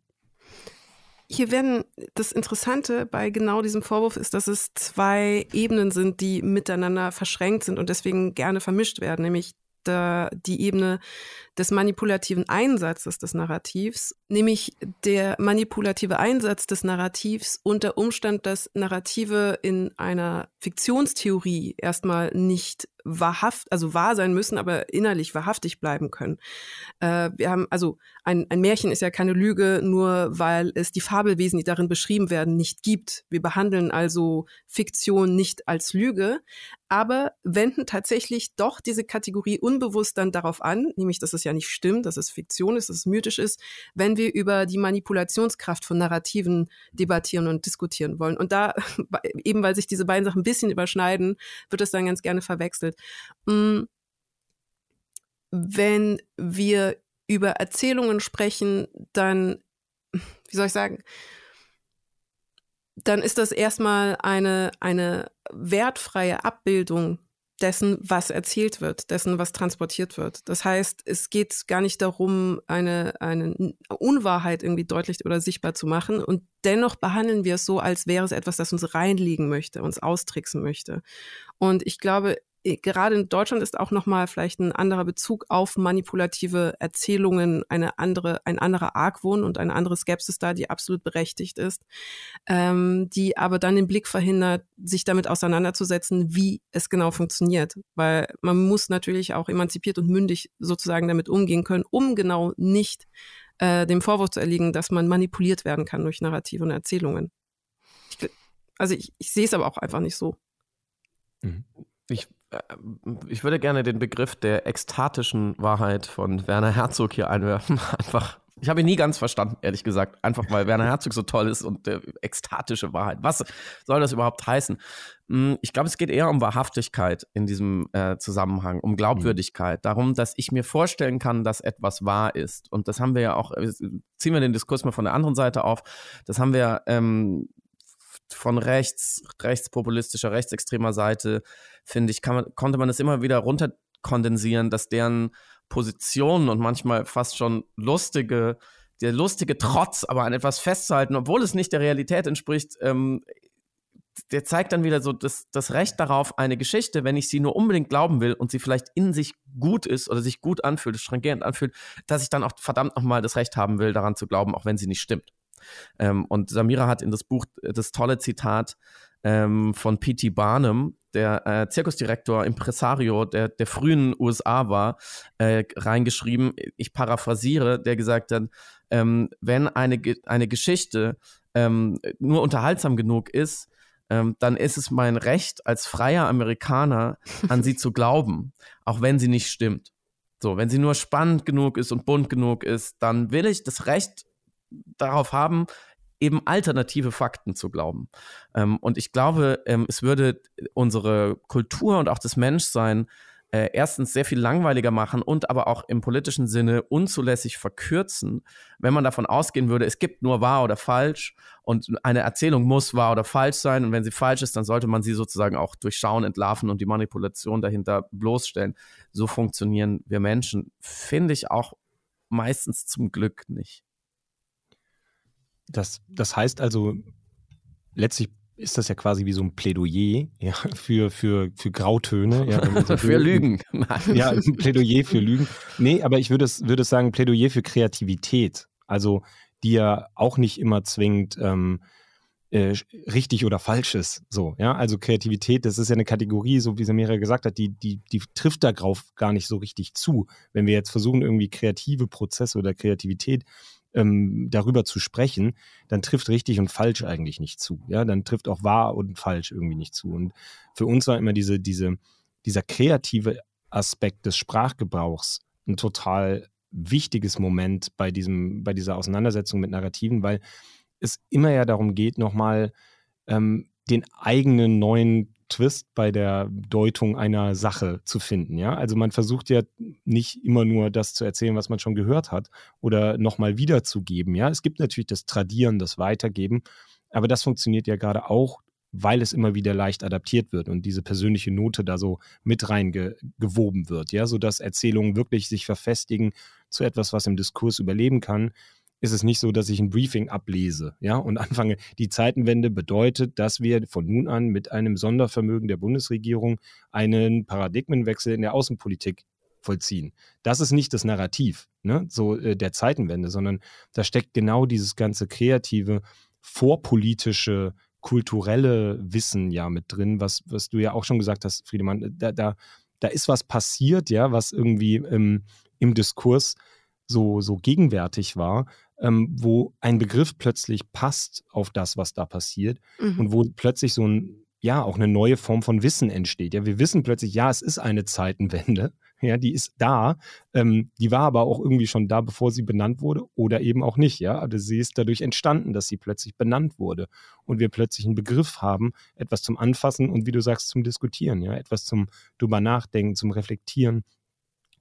Hier werden, das Interessante bei genau diesem Vorwurf ist, dass es zwei Ebenen sind, die miteinander verschränkt sind und deswegen gerne vermischt werden, nämlich der, die Ebene des manipulativen Einsatzes des Narrativs, nämlich der manipulative Einsatz des Narrativs und der Umstand, dass Narrative in einer Fiktionstheorie erstmal nicht wahrhaft, also wahr sein müssen, aber innerlich wahrhaftig bleiben können. Äh, wir haben, also ein, ein Märchen ist ja keine Lüge, nur weil es die Fabelwesen, die darin beschrieben werden, nicht gibt. Wir behandeln also Fiktion nicht als Lüge, aber wenden tatsächlich doch diese Kategorie unbewusst dann darauf an, nämlich dass es ja nicht stimmt, dass es Fiktion ist, dass es mythisch ist, wenn wir über die Manipulationskraft von Narrativen debattieren und diskutieren wollen. Und da, eben weil sich diese beiden Sachen ein bisschen überschneiden, wird es dann ganz gerne verwechselt. Mm, wenn wir über Erzählungen sprechen, dann, wie soll ich sagen, dann ist das erstmal eine, eine wertfreie Abbildung dessen, was erzählt wird, dessen, was transportiert wird. Das heißt, es geht gar nicht darum, eine, eine Unwahrheit irgendwie deutlich oder sichtbar zu machen. Und dennoch behandeln wir es so, als wäre es etwas, das uns reinlegen möchte, uns austricksen möchte. Und ich glaube, gerade in Deutschland ist auch nochmal vielleicht ein anderer Bezug auf manipulative Erzählungen, eine andere, ein anderer Argwohn und eine andere Skepsis da, die absolut berechtigt ist, ähm, die aber dann den Blick verhindert, sich damit auseinanderzusetzen, wie es genau funktioniert. Weil man muss natürlich auch emanzipiert und mündig sozusagen damit umgehen können, um genau nicht äh, dem Vorwurf zu erliegen, dass man manipuliert werden kann durch Narrative und Erzählungen. Ich, also ich, ich sehe es aber auch einfach nicht so. Mhm. Ich ich würde gerne den Begriff der ekstatischen Wahrheit von Werner Herzog hier einwerfen. Einfach, ich habe ihn nie ganz verstanden, ehrlich gesagt. Einfach weil Werner Herzog so toll ist und der ekstatische Wahrheit. Was soll das überhaupt heißen? Hm, ich glaube, es geht eher um Wahrhaftigkeit in diesem äh, Zusammenhang, um Glaubwürdigkeit, mhm. darum, dass ich mir vorstellen kann, dass etwas wahr ist. Und das haben wir ja auch, äh, ziehen wir den Diskurs mal von der anderen Seite auf, das haben wir ähm, von rechts, rechtspopulistischer, rechtsextremer Seite, finde ich, man, konnte man es immer wieder runterkondensieren, dass deren Positionen und manchmal fast schon lustige, der lustige Trotz, aber an etwas festzuhalten, obwohl es nicht der Realität entspricht, ähm, der zeigt dann wieder so das, das Recht darauf, eine Geschichte, wenn ich sie nur unbedingt glauben will und sie vielleicht in sich gut ist oder sich gut anfühlt, strangierend anfühlt, dass ich dann auch verdammt nochmal das Recht haben will, daran zu glauben, auch wenn sie nicht stimmt. Ähm, und Samira hat in das Buch das tolle Zitat ähm, von P.T. Barnum, der äh, Zirkusdirektor, Impresario der, der frühen USA war, äh, reingeschrieben, ich paraphrasiere, der gesagt hat, ähm, wenn eine, eine Geschichte ähm, nur unterhaltsam genug ist, ähm, dann ist es mein Recht als freier Amerikaner, an sie zu glauben, auch wenn sie nicht stimmt. So, wenn sie nur spannend genug ist und bunt genug ist, dann will ich das Recht darauf haben, eben alternative Fakten zu glauben. Ähm, und ich glaube, ähm, es würde unsere Kultur und auch das Menschsein äh, erstens sehr viel langweiliger machen und aber auch im politischen Sinne unzulässig verkürzen, wenn man davon ausgehen würde, es gibt nur wahr oder falsch und eine Erzählung muss wahr oder falsch sein und wenn sie falsch ist, dann sollte man sie sozusagen auch durchschauen, entlarven und die Manipulation dahinter bloßstellen. So funktionieren wir Menschen, finde ich auch meistens zum Glück nicht. Das, das heißt also, letztlich ist das ja quasi wie so ein Plädoyer ja, für, für, für Grautöne. Ja, so für Lügen. ja, ein Plädoyer für Lügen. Nee, aber ich würde es, würde es sagen, Plädoyer für Kreativität. Also, die ja auch nicht immer zwingend ähm, äh, richtig oder falsch ist. So, ja, also Kreativität, das ist ja eine Kategorie, so wie Samira gesagt hat, die, die, die trifft darauf gar nicht so richtig zu. Wenn wir jetzt versuchen, irgendwie kreative Prozesse oder Kreativität ähm, darüber zu sprechen, dann trifft richtig und falsch eigentlich nicht zu. Ja, dann trifft auch wahr und falsch irgendwie nicht zu. Und für uns war immer diese, diese, dieser kreative Aspekt des Sprachgebrauchs ein total wichtiges Moment bei, diesem, bei dieser Auseinandersetzung mit Narrativen, weil es immer ja darum geht, nochmal ähm, den eigenen neuen Twist bei der Deutung einer Sache zu finden. Ja? Also man versucht ja nicht immer nur das zu erzählen, was man schon gehört hat oder nochmal wiederzugeben. Ja? Es gibt natürlich das Tradieren, das Weitergeben, aber das funktioniert ja gerade auch, weil es immer wieder leicht adaptiert wird und diese persönliche Note da so mit reingewoben wird, ja, sodass Erzählungen wirklich sich verfestigen zu etwas, was im Diskurs überleben kann ist es nicht so, dass ich ein Briefing ablese, ja, und anfange. Die Zeitenwende bedeutet, dass wir von nun an mit einem Sondervermögen der Bundesregierung einen Paradigmenwechsel in der Außenpolitik vollziehen. Das ist nicht das Narrativ, ne, so äh, der Zeitenwende, sondern da steckt genau dieses ganze kreative, vorpolitische, kulturelle Wissen ja mit drin, was, was du ja auch schon gesagt hast, Friedemann. Da, da, da ist was passiert, ja, was irgendwie ähm, im Diskurs so, so gegenwärtig war, ähm, wo ein Begriff plötzlich passt auf das, was da passiert mhm. und wo plötzlich so ein, ja, auch eine neue Form von Wissen entsteht. Ja, wir wissen plötzlich, ja, es ist eine Zeitenwende. Ja, die ist da. Ähm, die war aber auch irgendwie schon da, bevor sie benannt wurde oder eben auch nicht. Ja, also sie ist dadurch entstanden, dass sie plötzlich benannt wurde und wir plötzlich einen Begriff haben, etwas zum Anfassen und wie du sagst, zum Diskutieren. Ja, etwas zum drüber nachdenken, zum Reflektieren.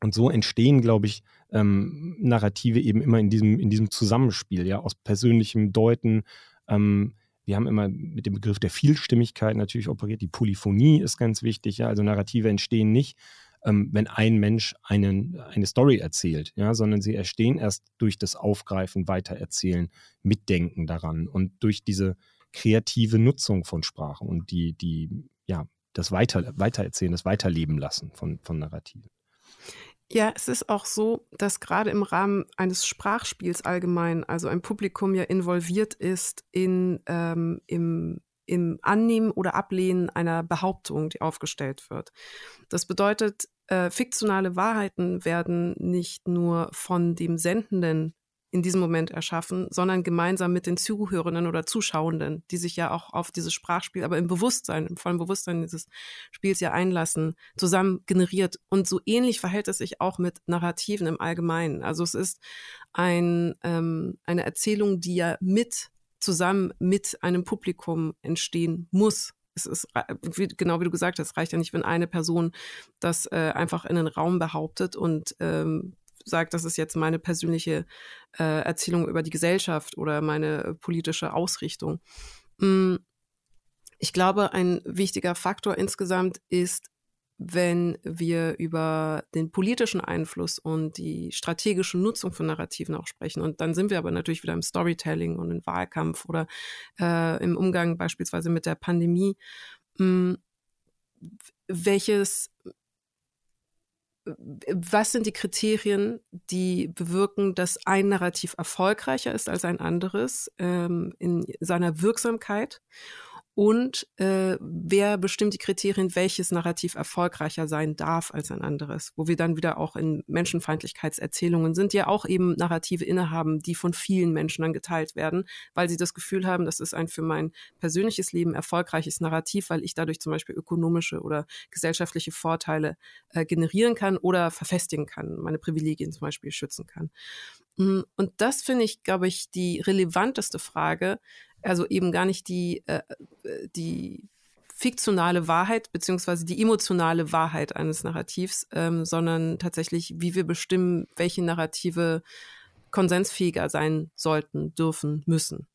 Und so entstehen, glaube ich, ähm, Narrative eben immer in diesem, in diesem Zusammenspiel, ja, aus persönlichem Deuten. Ähm, wir haben immer mit dem Begriff der Vielstimmigkeit natürlich operiert. Die Polyphonie ist ganz wichtig, ja. Also Narrative entstehen nicht, ähm, wenn ein Mensch einen, eine Story erzählt, ja, sondern sie entstehen erst durch das Aufgreifen, Weitererzählen, Mitdenken daran und durch diese kreative Nutzung von Sprache und die, die, ja, das Weiter, Weitererzählen, das Weiterleben lassen von, von Narrativen. Ja, es ist auch so, dass gerade im Rahmen eines Sprachspiels allgemein, also ein Publikum ja involviert ist in, ähm, im, im Annehmen oder Ablehnen einer Behauptung, die aufgestellt wird. Das bedeutet, äh, fiktionale Wahrheiten werden nicht nur von dem Sendenden in diesem Moment erschaffen, sondern gemeinsam mit den Zuhörenden oder Zuschauenden, die sich ja auch auf dieses Sprachspiel, aber im Bewusstsein, im vollen Bewusstsein dieses Spiels ja einlassen, zusammen generiert. Und so ähnlich verhält es sich auch mit Narrativen im Allgemeinen. Also es ist ein, ähm, eine Erzählung, die ja mit zusammen mit einem Publikum entstehen muss. Es ist wie, genau wie du gesagt hast, reicht ja nicht, wenn eine Person das äh, einfach in den Raum behauptet und ähm, sagt, das ist jetzt meine persönliche äh, Erzählung über die Gesellschaft oder meine politische Ausrichtung. Mm, ich glaube, ein wichtiger Faktor insgesamt ist, wenn wir über den politischen Einfluss und die strategische Nutzung von Narrativen auch sprechen. Und dann sind wir aber natürlich wieder im Storytelling und im Wahlkampf oder äh, im Umgang beispielsweise mit der Pandemie. Mm, welches was sind die Kriterien, die bewirken, dass ein Narrativ erfolgreicher ist als ein anderes ähm, in seiner Wirksamkeit? Und äh, wer bestimmt die Kriterien, welches Narrativ erfolgreicher sein darf als ein anderes, wo wir dann wieder auch in Menschenfeindlichkeitserzählungen sind, die ja auch eben Narrative innehaben, die von vielen Menschen dann geteilt werden, weil sie das Gefühl haben, das ist ein für mein persönliches Leben erfolgreiches Narrativ, weil ich dadurch zum Beispiel ökonomische oder gesellschaftliche Vorteile äh, generieren kann oder verfestigen kann, meine Privilegien zum Beispiel schützen kann. Mm, und das finde ich, glaube ich, die relevanteste Frage, also eben gar nicht die, äh, äh, die fiktionale Wahrheit beziehungsweise die emotionale Wahrheit eines Narrativs, ähm, sondern tatsächlich, wie wir bestimmen, welche Narrative konsensfähiger sein sollten, dürfen, müssen.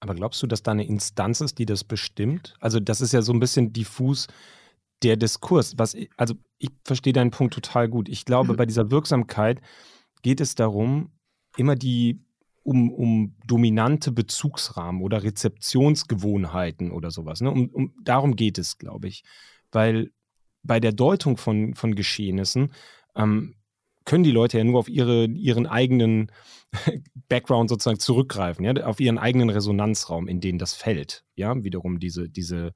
Aber glaubst du, dass da eine Instanz ist, die das bestimmt? Also das ist ja so ein bisschen diffus der Diskurs. Was ich, also ich verstehe deinen Punkt total gut. Ich glaube, mhm. bei dieser Wirksamkeit geht es darum, immer die um, um dominante Bezugsrahmen oder Rezeptionsgewohnheiten oder sowas. Ne? Um, um, darum geht es, glaube ich. Weil bei der Deutung von, von Geschehnissen ähm, können die Leute ja nur auf ihre, ihren eigenen Background sozusagen zurückgreifen, ja, auf ihren eigenen Resonanzraum, in den das fällt. Ja, wiederum diese, diese,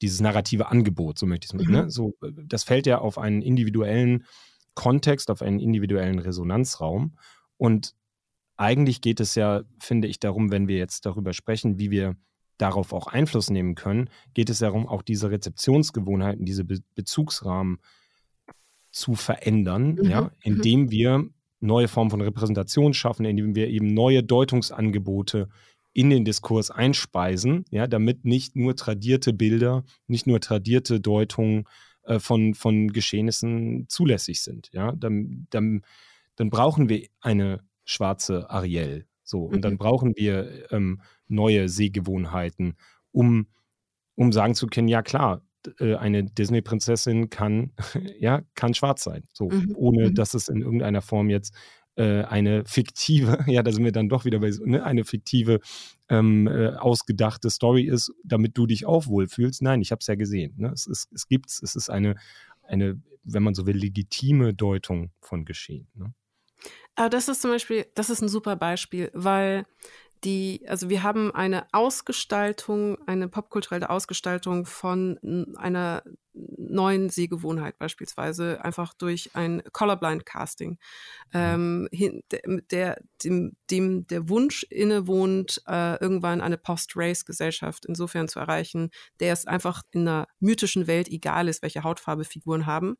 dieses narrative Angebot, so möchte ich es mal. Ne? Mhm. Ne? So, das fällt ja auf einen individuellen Kontext, auf einen individuellen Resonanzraum. Und eigentlich geht es ja, finde ich, darum, wenn wir jetzt darüber sprechen, wie wir darauf auch Einfluss nehmen können, geht es darum, auch diese Rezeptionsgewohnheiten, diese Be Bezugsrahmen zu verändern, mhm. ja, mhm. indem wir neue Formen von Repräsentation schaffen, indem wir eben neue Deutungsangebote in den Diskurs einspeisen, ja, damit nicht nur tradierte Bilder, nicht nur tradierte Deutungen äh, von, von Geschehnissen zulässig sind. Ja, dann, dann, dann brauchen wir eine schwarze Ariel. So, und dann mhm. brauchen wir ähm, neue Sehgewohnheiten, um, um sagen zu können, ja klar, äh, eine Disney-Prinzessin kann, ja, kann schwarz sein. So, mhm. ohne mhm. dass es in irgendeiner Form jetzt äh, eine fiktive, ja, da sind wir dann doch wieder bei ne, eine fiktive, ähm, äh, ausgedachte Story ist, damit du dich auch wohlfühlst. Nein, ich habe es ja gesehen. Ne? Es, ist, es gibt's, es ist eine, eine, wenn man so will, legitime Deutung von Geschehen. Ne? Aber das ist zum Beispiel, das ist ein super Beispiel, weil die, also wir haben eine Ausgestaltung, eine popkulturelle Ausgestaltung von einer neuen Sehgewohnheit beispielsweise einfach durch ein Colorblind Casting, mhm. ähm, der, dem, dem der Wunsch innewohnt, äh, irgendwann eine Post-Race-Gesellschaft insofern zu erreichen, der es einfach in einer mythischen Welt egal ist, welche Hautfarbe Figuren haben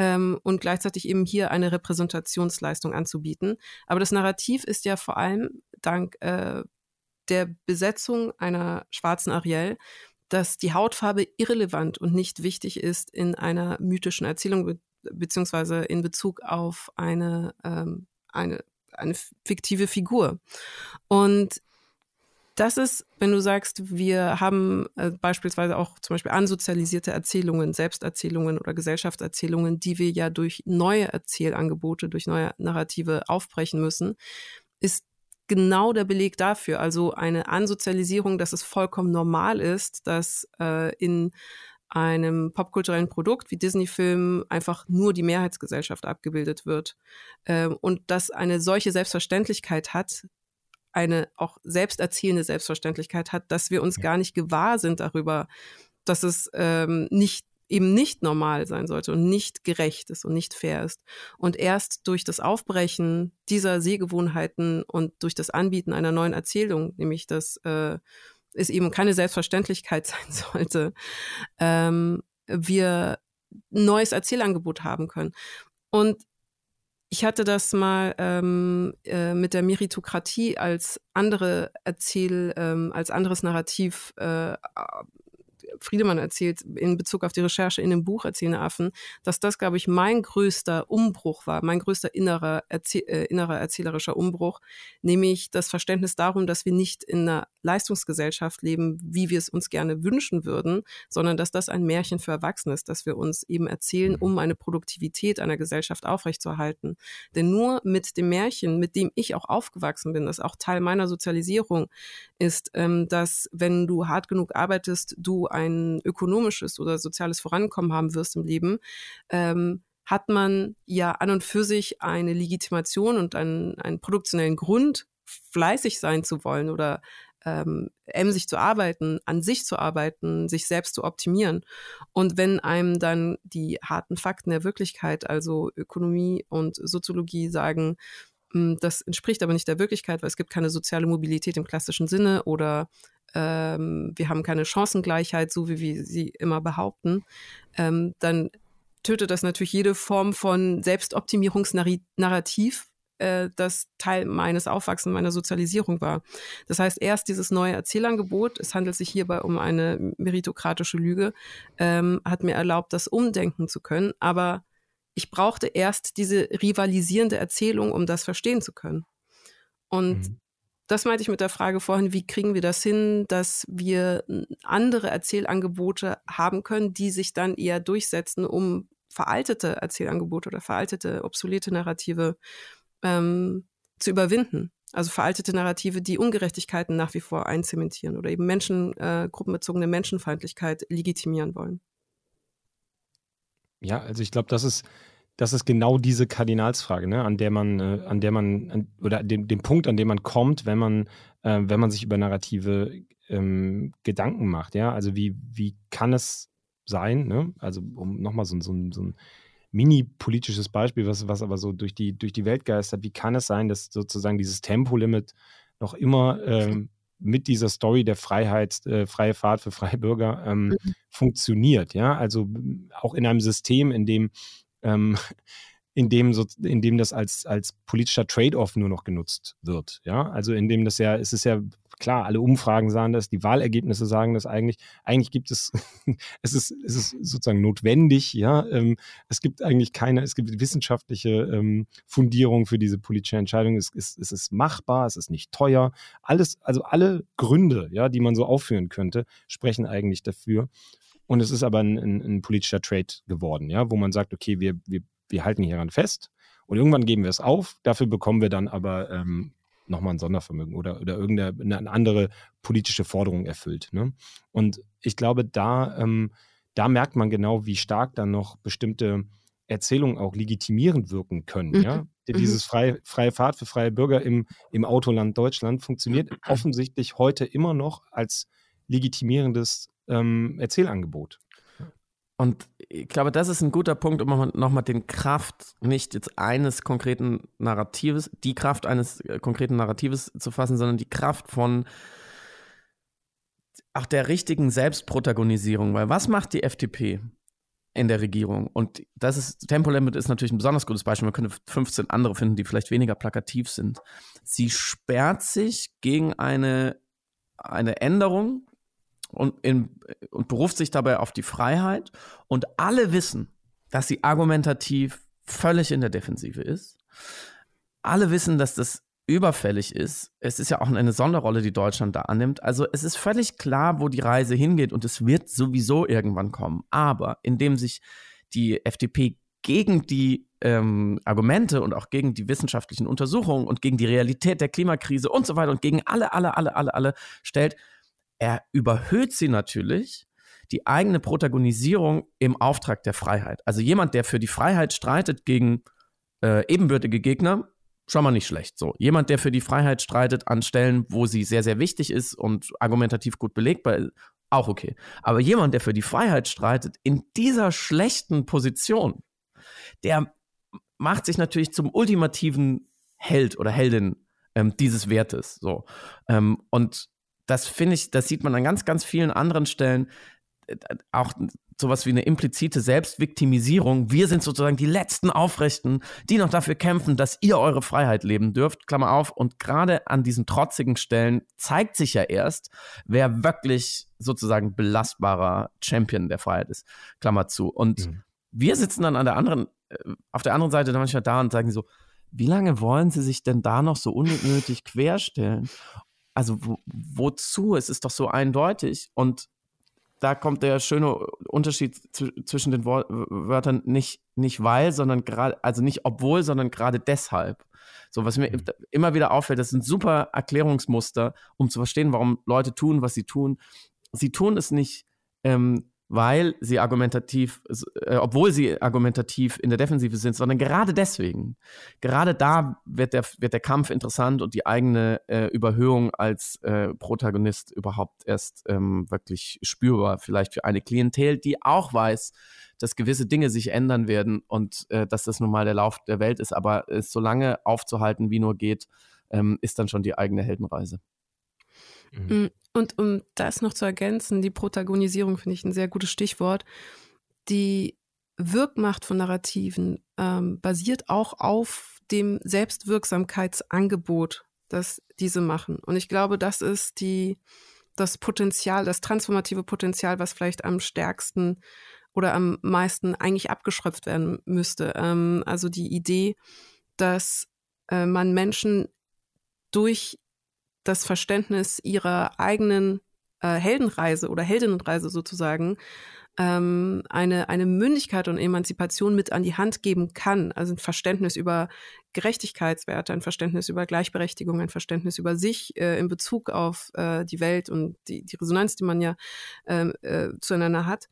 ähm, und gleichzeitig eben hier eine Repräsentationsleistung anzubieten. Aber das Narrativ ist ja vor allem dank äh, der Besetzung einer schwarzen Ariel, dass die Hautfarbe irrelevant und nicht wichtig ist in einer mythischen Erzählung be beziehungsweise in Bezug auf eine, ähm, eine, eine fiktive Figur. Und das ist, wenn du sagst, wir haben äh, beispielsweise auch zum Beispiel ansozialisierte Erzählungen, Selbsterzählungen oder Gesellschaftserzählungen, die wir ja durch neue Erzählangebote, durch neue Narrative aufbrechen müssen, ist genau der Beleg dafür. Also eine Ansozialisierung, dass es vollkommen normal ist, dass äh, in einem popkulturellen Produkt wie Disney-Film einfach nur die Mehrheitsgesellschaft abgebildet wird. Ähm, und dass eine solche Selbstverständlichkeit hat, eine auch selbsterzielende Selbstverständlichkeit hat, dass wir uns gar nicht gewahr sind darüber, dass es ähm, nicht eben nicht normal sein sollte und nicht gerecht ist und nicht fair ist. Und erst durch das Aufbrechen dieser Sehgewohnheiten und durch das Anbieten einer neuen Erzählung, nämlich dass äh, es eben keine Selbstverständlichkeit sein sollte, ähm, wir neues Erzählangebot haben können. Und ich hatte das mal ähm, äh, mit der Meritokratie als andere Erzähl, ähm, als anderes Narrativ äh, Friedemann erzählt in Bezug auf die Recherche in dem Buch Erzählende Affen, dass das, glaube ich, mein größter Umbruch war, mein größter innerer, Erzäh äh, innerer erzählerischer Umbruch, nämlich das Verständnis darum, dass wir nicht in einer Leistungsgesellschaft leben, wie wir es uns gerne wünschen würden, sondern dass das ein Märchen für Erwachsene ist, dass wir uns eben erzählen, um eine Produktivität einer Gesellschaft aufrechtzuerhalten. Denn nur mit dem Märchen, mit dem ich auch aufgewachsen bin, das auch Teil meiner Sozialisierung ist, ähm, dass wenn du hart genug arbeitest, du ein ökonomisches oder soziales Vorankommen haben wirst im Leben, ähm, hat man ja an und für sich eine Legitimation und einen, einen produktionellen Grund, fleißig sein zu wollen oder ähm, emsig zu arbeiten, an sich zu arbeiten, sich selbst zu optimieren. Und wenn einem dann die harten Fakten der Wirklichkeit, also Ökonomie und Soziologie sagen, hm, das entspricht aber nicht der Wirklichkeit, weil es gibt keine soziale Mobilität im klassischen Sinne oder ähm, wir haben keine Chancengleichheit, so wie wir sie immer behaupten, ähm, dann tötet das natürlich jede Form von Selbstoptimierungsnarrativ, äh, das Teil meines Aufwachsens, meiner Sozialisierung war. Das heißt, erst dieses neue Erzählangebot, es handelt sich hierbei um eine meritokratische Lüge, ähm, hat mir erlaubt, das umdenken zu können. Aber ich brauchte erst diese rivalisierende Erzählung, um das verstehen zu können. Und mhm. Das meinte ich mit der Frage vorhin, wie kriegen wir das hin, dass wir andere Erzählangebote haben können, die sich dann eher durchsetzen, um veraltete Erzählangebote oder veraltete, obsolete Narrative ähm, zu überwinden. Also veraltete Narrative, die Ungerechtigkeiten nach wie vor einzementieren oder eben Menschen, äh, gruppenbezogene Menschenfeindlichkeit legitimieren wollen. Ja, also ich glaube, das ist das ist genau diese Kardinalsfrage, ne, an der man, äh, an der man, an, oder dem, dem Punkt, an dem man kommt, wenn man, äh, wenn man sich über Narrative ähm, Gedanken macht, ja. Also wie, wie kann es sein, ne? Also um nochmal so, so, so ein mini-politisches Beispiel, was, was aber so durch die, durch die Welt geistert, wie kann es sein, dass sozusagen dieses Tempolimit noch immer ähm, mit dieser Story der Freiheit, äh, freie Fahrt für freie Bürger ähm, mhm. funktioniert, ja. Also auch in einem System, in dem ähm, in dem, so, in dem das als, als politischer Trade-off nur noch genutzt wird. Ja, also in dem das ja, es ist ja klar, alle Umfragen sagen das, die Wahlergebnisse sagen das eigentlich. Eigentlich gibt es, es ist, es ist sozusagen notwendig, ja. Ähm, es gibt eigentlich keine, es gibt wissenschaftliche ähm, Fundierung für diese politische Entscheidung. Es, es, es ist machbar, es ist nicht teuer. Alles, also alle Gründe, ja, die man so aufführen könnte, sprechen eigentlich dafür. Und es ist aber ein, ein, ein politischer Trade geworden, ja, wo man sagt, okay, wir, wir, wir halten hieran fest und irgendwann geben wir es auf. Dafür bekommen wir dann aber ähm, nochmal ein Sondervermögen oder, oder irgendeine andere politische Forderung erfüllt. Ne? Und ich glaube, da, ähm, da merkt man genau, wie stark dann noch bestimmte Erzählungen auch legitimierend wirken können. Mhm. Ja? Mhm. Dieses frei, freie Fahrt für freie Bürger im, im Autoland Deutschland funktioniert offensichtlich heute immer noch als legitimierendes ähm, Erzählangebot. Und ich glaube, das ist ein guter Punkt, um nochmal den Kraft nicht jetzt eines konkreten Narratives, die Kraft eines äh, konkreten Narratives zu fassen, sondern die Kraft von auch der richtigen Selbstprotagonisierung. Weil was macht die FDP in der Regierung? Und das ist, Tempolimit ist natürlich ein besonders gutes Beispiel. Man könnte 15 andere finden, die vielleicht weniger plakativ sind. Sie sperrt sich gegen eine, eine Änderung und, in, und beruft sich dabei auf die Freiheit. Und alle wissen, dass sie argumentativ völlig in der Defensive ist. Alle wissen, dass das überfällig ist. Es ist ja auch eine Sonderrolle, die Deutschland da annimmt. Also es ist völlig klar, wo die Reise hingeht und es wird sowieso irgendwann kommen. Aber indem sich die FDP gegen die ähm, Argumente und auch gegen die wissenschaftlichen Untersuchungen und gegen die Realität der Klimakrise und so weiter und gegen alle, alle, alle, alle, alle stellt, er überhöht sie natürlich die eigene Protagonisierung im Auftrag der Freiheit. Also jemand, der für die Freiheit streitet gegen äh, ebenbürtige Gegner, schon mal nicht schlecht. So jemand, der für die Freiheit streitet an Stellen, wo sie sehr sehr wichtig ist und argumentativ gut belegbar ist, auch okay. Aber jemand, der für die Freiheit streitet in dieser schlechten Position, der macht sich natürlich zum ultimativen Held oder Heldin ähm, dieses Wertes. So ähm, und das finde ich, das sieht man an ganz, ganz vielen anderen Stellen. Äh, auch sowas wie eine implizite Selbstviktimisierung. Wir sind sozusagen die letzten Aufrechten, die noch dafür kämpfen, dass ihr eure Freiheit leben dürft. Klammer auf. Und gerade an diesen trotzigen Stellen zeigt sich ja erst, wer wirklich sozusagen belastbarer Champion der Freiheit ist. Klammer zu. Und mhm. wir sitzen dann an der anderen, äh, auf der anderen Seite dann manchmal da und sagen so, wie lange wollen sie sich denn da noch so unnötig querstellen? Also wo, wozu? Es ist doch so eindeutig. Und da kommt der schöne Unterschied zwischen den Wörtern nicht, nicht weil, sondern gerade, also nicht obwohl, sondern gerade deshalb. So, was mir mhm. immer wieder auffällt, das sind super Erklärungsmuster, um zu verstehen, warum Leute tun, was sie tun. Sie tun es nicht, ähm, weil sie argumentativ, äh, obwohl sie argumentativ in der Defensive sind, sondern gerade deswegen. Gerade da wird der, wird der Kampf interessant und die eigene äh, Überhöhung als äh, Protagonist überhaupt erst ähm, wirklich spürbar. Vielleicht für eine Klientel, die auch weiß, dass gewisse Dinge sich ändern werden und äh, dass das nun mal der Lauf der Welt ist. Aber es so lange aufzuhalten, wie nur geht, ähm, ist dann schon die eigene Heldenreise. Mhm. Mm, und um das noch zu ergänzen, die Protagonisierung finde ich ein sehr gutes Stichwort. Die Wirkmacht von Narrativen ähm, basiert auch auf dem Selbstwirksamkeitsangebot, das diese machen. Und ich glaube, das ist die, das Potenzial, das transformative Potenzial, was vielleicht am stärksten oder am meisten eigentlich abgeschröpft werden müsste. Ähm, also die Idee, dass äh, man Menschen durch das Verständnis ihrer eigenen äh, Heldenreise oder Heldinnenreise sozusagen ähm, eine, eine Mündigkeit und Emanzipation mit an die Hand geben kann. Also ein Verständnis über Gerechtigkeitswerte, ein Verständnis über Gleichberechtigung, ein Verständnis über sich äh, in Bezug auf äh, die Welt und die, die Resonanz, die man ja ähm, äh, zueinander hat.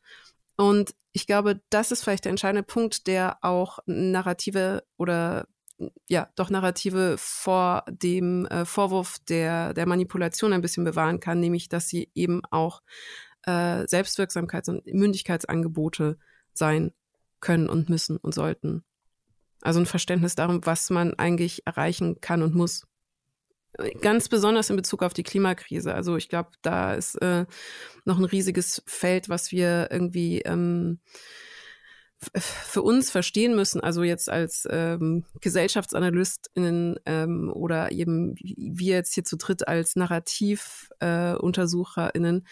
Und ich glaube, das ist vielleicht der entscheidende Punkt, der auch Narrative oder ja, doch Narrative vor dem äh, Vorwurf der, der Manipulation ein bisschen bewahren kann, nämlich dass sie eben auch äh, Selbstwirksamkeits- und Mündigkeitsangebote sein können und müssen und sollten. Also ein Verständnis darum, was man eigentlich erreichen kann und muss. Ganz besonders in Bezug auf die Klimakrise. Also ich glaube, da ist äh, noch ein riesiges Feld, was wir irgendwie ähm, für uns verstehen müssen, also jetzt als ähm, GesellschaftsanalystInnen ähm, oder eben wir jetzt hier zu dritt als NarrativuntersucherInnen,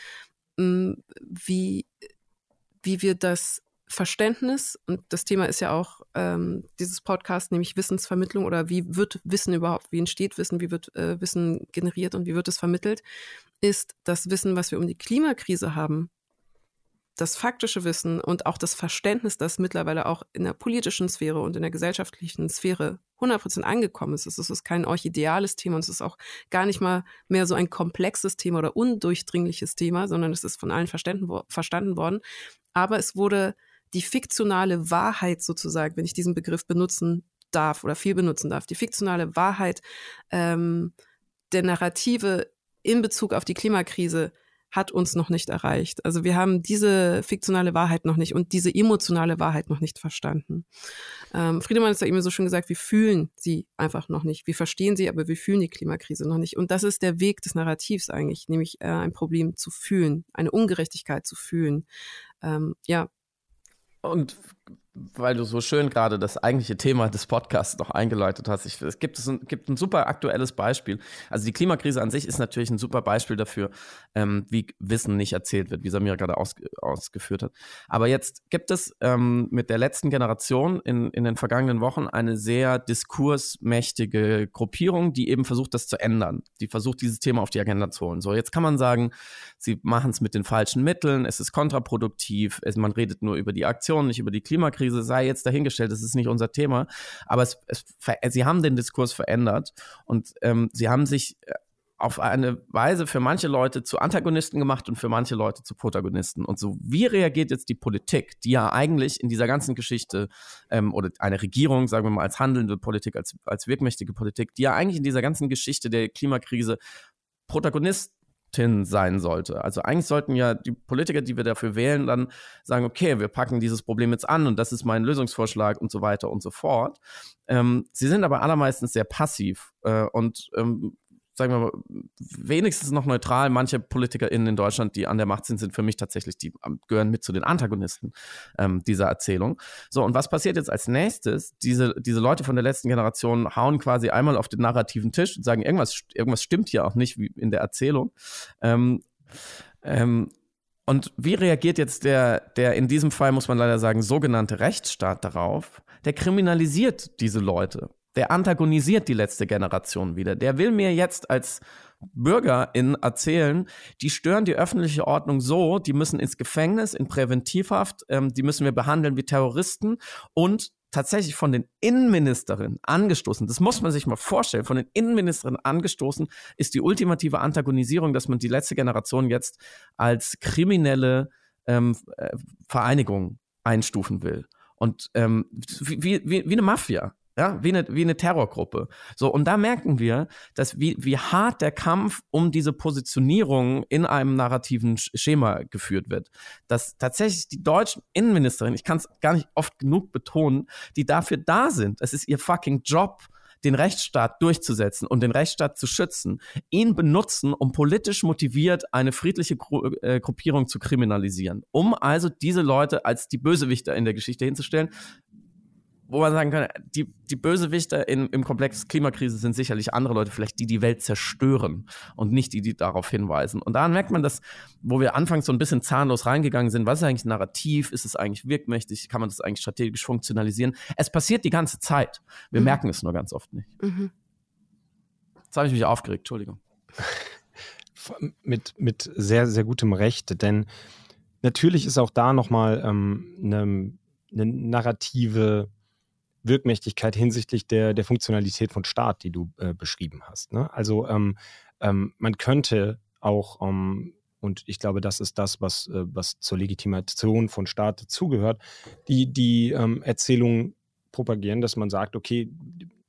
äh, wie, wie wir das Verständnis, und das Thema ist ja auch ähm, dieses Podcast, nämlich Wissensvermittlung oder wie wird Wissen überhaupt, wie entsteht Wissen, wie wird äh, Wissen generiert und wie wird es vermittelt, ist das Wissen, was wir um die Klimakrise haben, das faktische Wissen und auch das Verständnis, das mittlerweile auch in der politischen Sphäre und in der gesellschaftlichen Sphäre 100% angekommen ist. Es ist kein orchideales Thema und es ist auch gar nicht mal mehr so ein komplexes Thema oder undurchdringliches Thema, sondern es ist von allen verstanden, verstanden worden. Aber es wurde die fiktionale Wahrheit sozusagen, wenn ich diesen Begriff benutzen darf oder viel benutzen darf, die fiktionale Wahrheit ähm, der Narrative in Bezug auf die Klimakrise hat uns noch nicht erreicht. Also wir haben diese fiktionale Wahrheit noch nicht und diese emotionale Wahrheit noch nicht verstanden. Ähm, Friedemann ist ja eben so schön gesagt, wir fühlen sie einfach noch nicht. Wir verstehen sie, aber wir fühlen die Klimakrise noch nicht. Und das ist der Weg des Narrativs eigentlich, nämlich äh, ein Problem zu fühlen, eine Ungerechtigkeit zu fühlen. Ähm, ja. Und weil du so schön gerade das eigentliche Thema des Podcasts noch eingeleitet hast. Ich, es gibt, ein, gibt ein super aktuelles Beispiel. Also die Klimakrise an sich ist natürlich ein super Beispiel dafür, ähm, wie Wissen nicht erzählt wird, wie Samira gerade aus, ausgeführt hat. Aber jetzt gibt es ähm, mit der letzten Generation in, in den vergangenen Wochen eine sehr diskursmächtige Gruppierung, die eben versucht, das zu ändern. Die versucht, dieses Thema auf die Agenda zu holen. So, jetzt kann man sagen, sie machen es mit den falschen Mitteln, es ist kontraproduktiv, es, man redet nur über die Aktion, nicht über die Klimakrise Klimakrise sei jetzt dahingestellt, das ist nicht unser Thema. Aber es, es, sie haben den Diskurs verändert und ähm, sie haben sich äh, auf eine Weise für manche Leute zu Antagonisten gemacht und für manche Leute zu Protagonisten. Und so, wie reagiert jetzt die Politik, die ja eigentlich in dieser ganzen Geschichte ähm, oder eine Regierung, sagen wir mal, als handelnde Politik, als, als wirkmächtige Politik, die ja eigentlich in dieser ganzen Geschichte der Klimakrise Protagonist sein sollte. Also eigentlich sollten ja die Politiker, die wir dafür wählen, dann sagen, okay, wir packen dieses Problem jetzt an und das ist mein Lösungsvorschlag und so weiter und so fort. Ähm, sie sind aber allermeistens sehr passiv äh, und ähm, sagen wir mal, wenigstens noch neutral. Manche PolitikerInnen in Deutschland, die an der Macht sind, sind für mich tatsächlich, die ähm, gehören mit zu den Antagonisten ähm, dieser Erzählung. So, und was passiert jetzt als nächstes? Diese, diese Leute von der letzten Generation hauen quasi einmal auf den narrativen Tisch und sagen, irgendwas, irgendwas stimmt hier auch nicht wie in der Erzählung. Ähm, ähm, und wie reagiert jetzt der, der in diesem Fall, muss man leider sagen, sogenannte Rechtsstaat darauf? Der kriminalisiert diese Leute der antagonisiert die letzte Generation wieder. Der will mir jetzt als BürgerInnen erzählen, die stören die öffentliche Ordnung so, die müssen ins Gefängnis, in Präventivhaft, ähm, die müssen wir behandeln wie Terroristen und tatsächlich von den Innenministerinnen angestoßen, das muss man sich mal vorstellen, von den Innenministerinnen angestoßen ist die ultimative Antagonisierung, dass man die letzte Generation jetzt als kriminelle ähm, äh, Vereinigung einstufen will. Und ähm, wie, wie, wie eine Mafia. Ja, wie eine, wie eine Terrorgruppe. So, und da merken wir, dass wie, wie hart der Kampf um diese Positionierung in einem narrativen Schema geführt wird. Dass tatsächlich die deutschen Innenministerin, ich kann es gar nicht oft genug betonen, die dafür da sind. Es ist ihr fucking Job, den Rechtsstaat durchzusetzen und den Rechtsstaat zu schützen, ihn benutzen, um politisch motiviert eine friedliche Gru äh, Gruppierung zu kriminalisieren, um also diese Leute als die Bösewichter in der Geschichte hinzustellen, wo man sagen kann, die, die Bösewichter in, im Komplex Klimakrise sind sicherlich andere Leute, vielleicht die die Welt zerstören und nicht die, die darauf hinweisen. Und daran merkt man, dass, wo wir anfangs so ein bisschen zahnlos reingegangen sind, was ist eigentlich Narrativ, ist es eigentlich wirkmächtig, kann man das eigentlich strategisch funktionalisieren? Es passiert die ganze Zeit. Wir mhm. merken es nur ganz oft nicht. Mhm. Jetzt habe ich mich aufgeregt, Entschuldigung. mit, mit sehr, sehr gutem Recht, denn natürlich ist auch da nochmal ähm, eine, eine narrative Wirkmächtigkeit hinsichtlich der, der Funktionalität von Staat, die du äh, beschrieben hast. Ne? Also ähm, ähm, man könnte auch, ähm, und ich glaube, das ist das, was, äh, was zur Legitimation von Staat dazugehört, die, die ähm, Erzählung propagieren, dass man sagt, okay,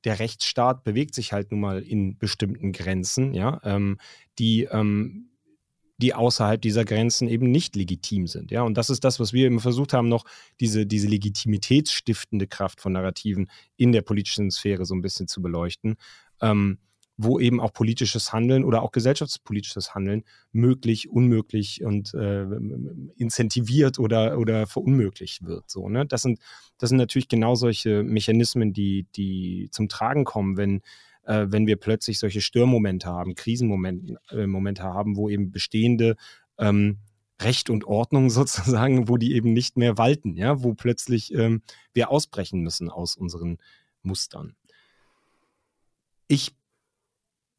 der Rechtsstaat bewegt sich halt nun mal in bestimmten Grenzen, ja, ähm, die ähm, die außerhalb dieser Grenzen eben nicht legitim sind. Ja, und das ist das, was wir eben versucht haben, noch diese, diese legitimitätsstiftende Kraft von Narrativen in der politischen Sphäre so ein bisschen zu beleuchten. Ähm, wo eben auch politisches Handeln oder auch gesellschaftspolitisches Handeln möglich, unmöglich und äh, incentiviert oder, oder verunmöglicht wird. So, ne? das, sind, das sind natürlich genau solche Mechanismen, die, die zum Tragen kommen, wenn, äh, wenn wir plötzlich solche Störmomente haben, Krisenmomente äh, Momente haben, wo eben bestehende ähm, Recht und Ordnung sozusagen, wo die eben nicht mehr walten, ja, wo plötzlich ähm, wir ausbrechen müssen aus unseren Mustern. Ich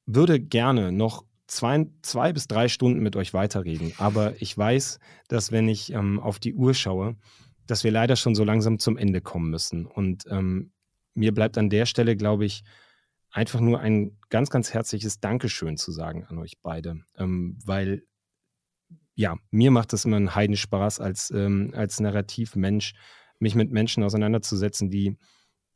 würde gerne noch zwei, zwei bis drei Stunden mit euch weiterreden, aber ich weiß, dass wenn ich ähm, auf die Uhr schaue, dass wir leider schon so langsam zum Ende kommen müssen. Und ähm, mir bleibt an der Stelle, glaube ich, einfach nur ein ganz, ganz herzliches Dankeschön zu sagen an euch beide, ähm, weil ja, mir macht es immer einen Heidenspaß als, ähm, als Narrativmensch, mich mit Menschen auseinanderzusetzen, die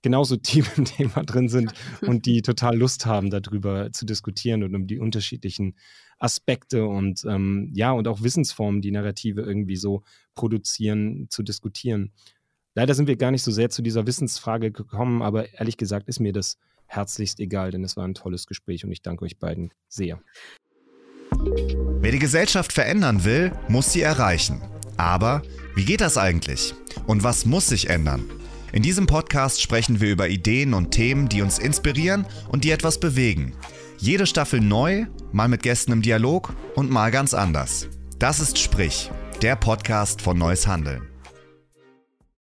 genauso tief im Thema drin sind und die total Lust haben, darüber zu diskutieren und um die unterschiedlichen Aspekte und ähm, ja, und auch Wissensformen, die Narrative irgendwie so produzieren, zu diskutieren. Leider sind wir gar nicht so sehr zu dieser Wissensfrage gekommen, aber ehrlich gesagt ist mir das herzlichst egal, denn es war ein tolles Gespräch und ich danke euch beiden sehr. Wer die Gesellschaft verändern will, muss sie erreichen. Aber wie geht das eigentlich? Und was muss sich ändern? In diesem Podcast sprechen wir über Ideen und Themen, die uns inspirieren und die etwas bewegen. Jede Staffel neu, mal mit Gästen im Dialog und mal ganz anders. Das ist Sprich, der Podcast von Neues Handeln.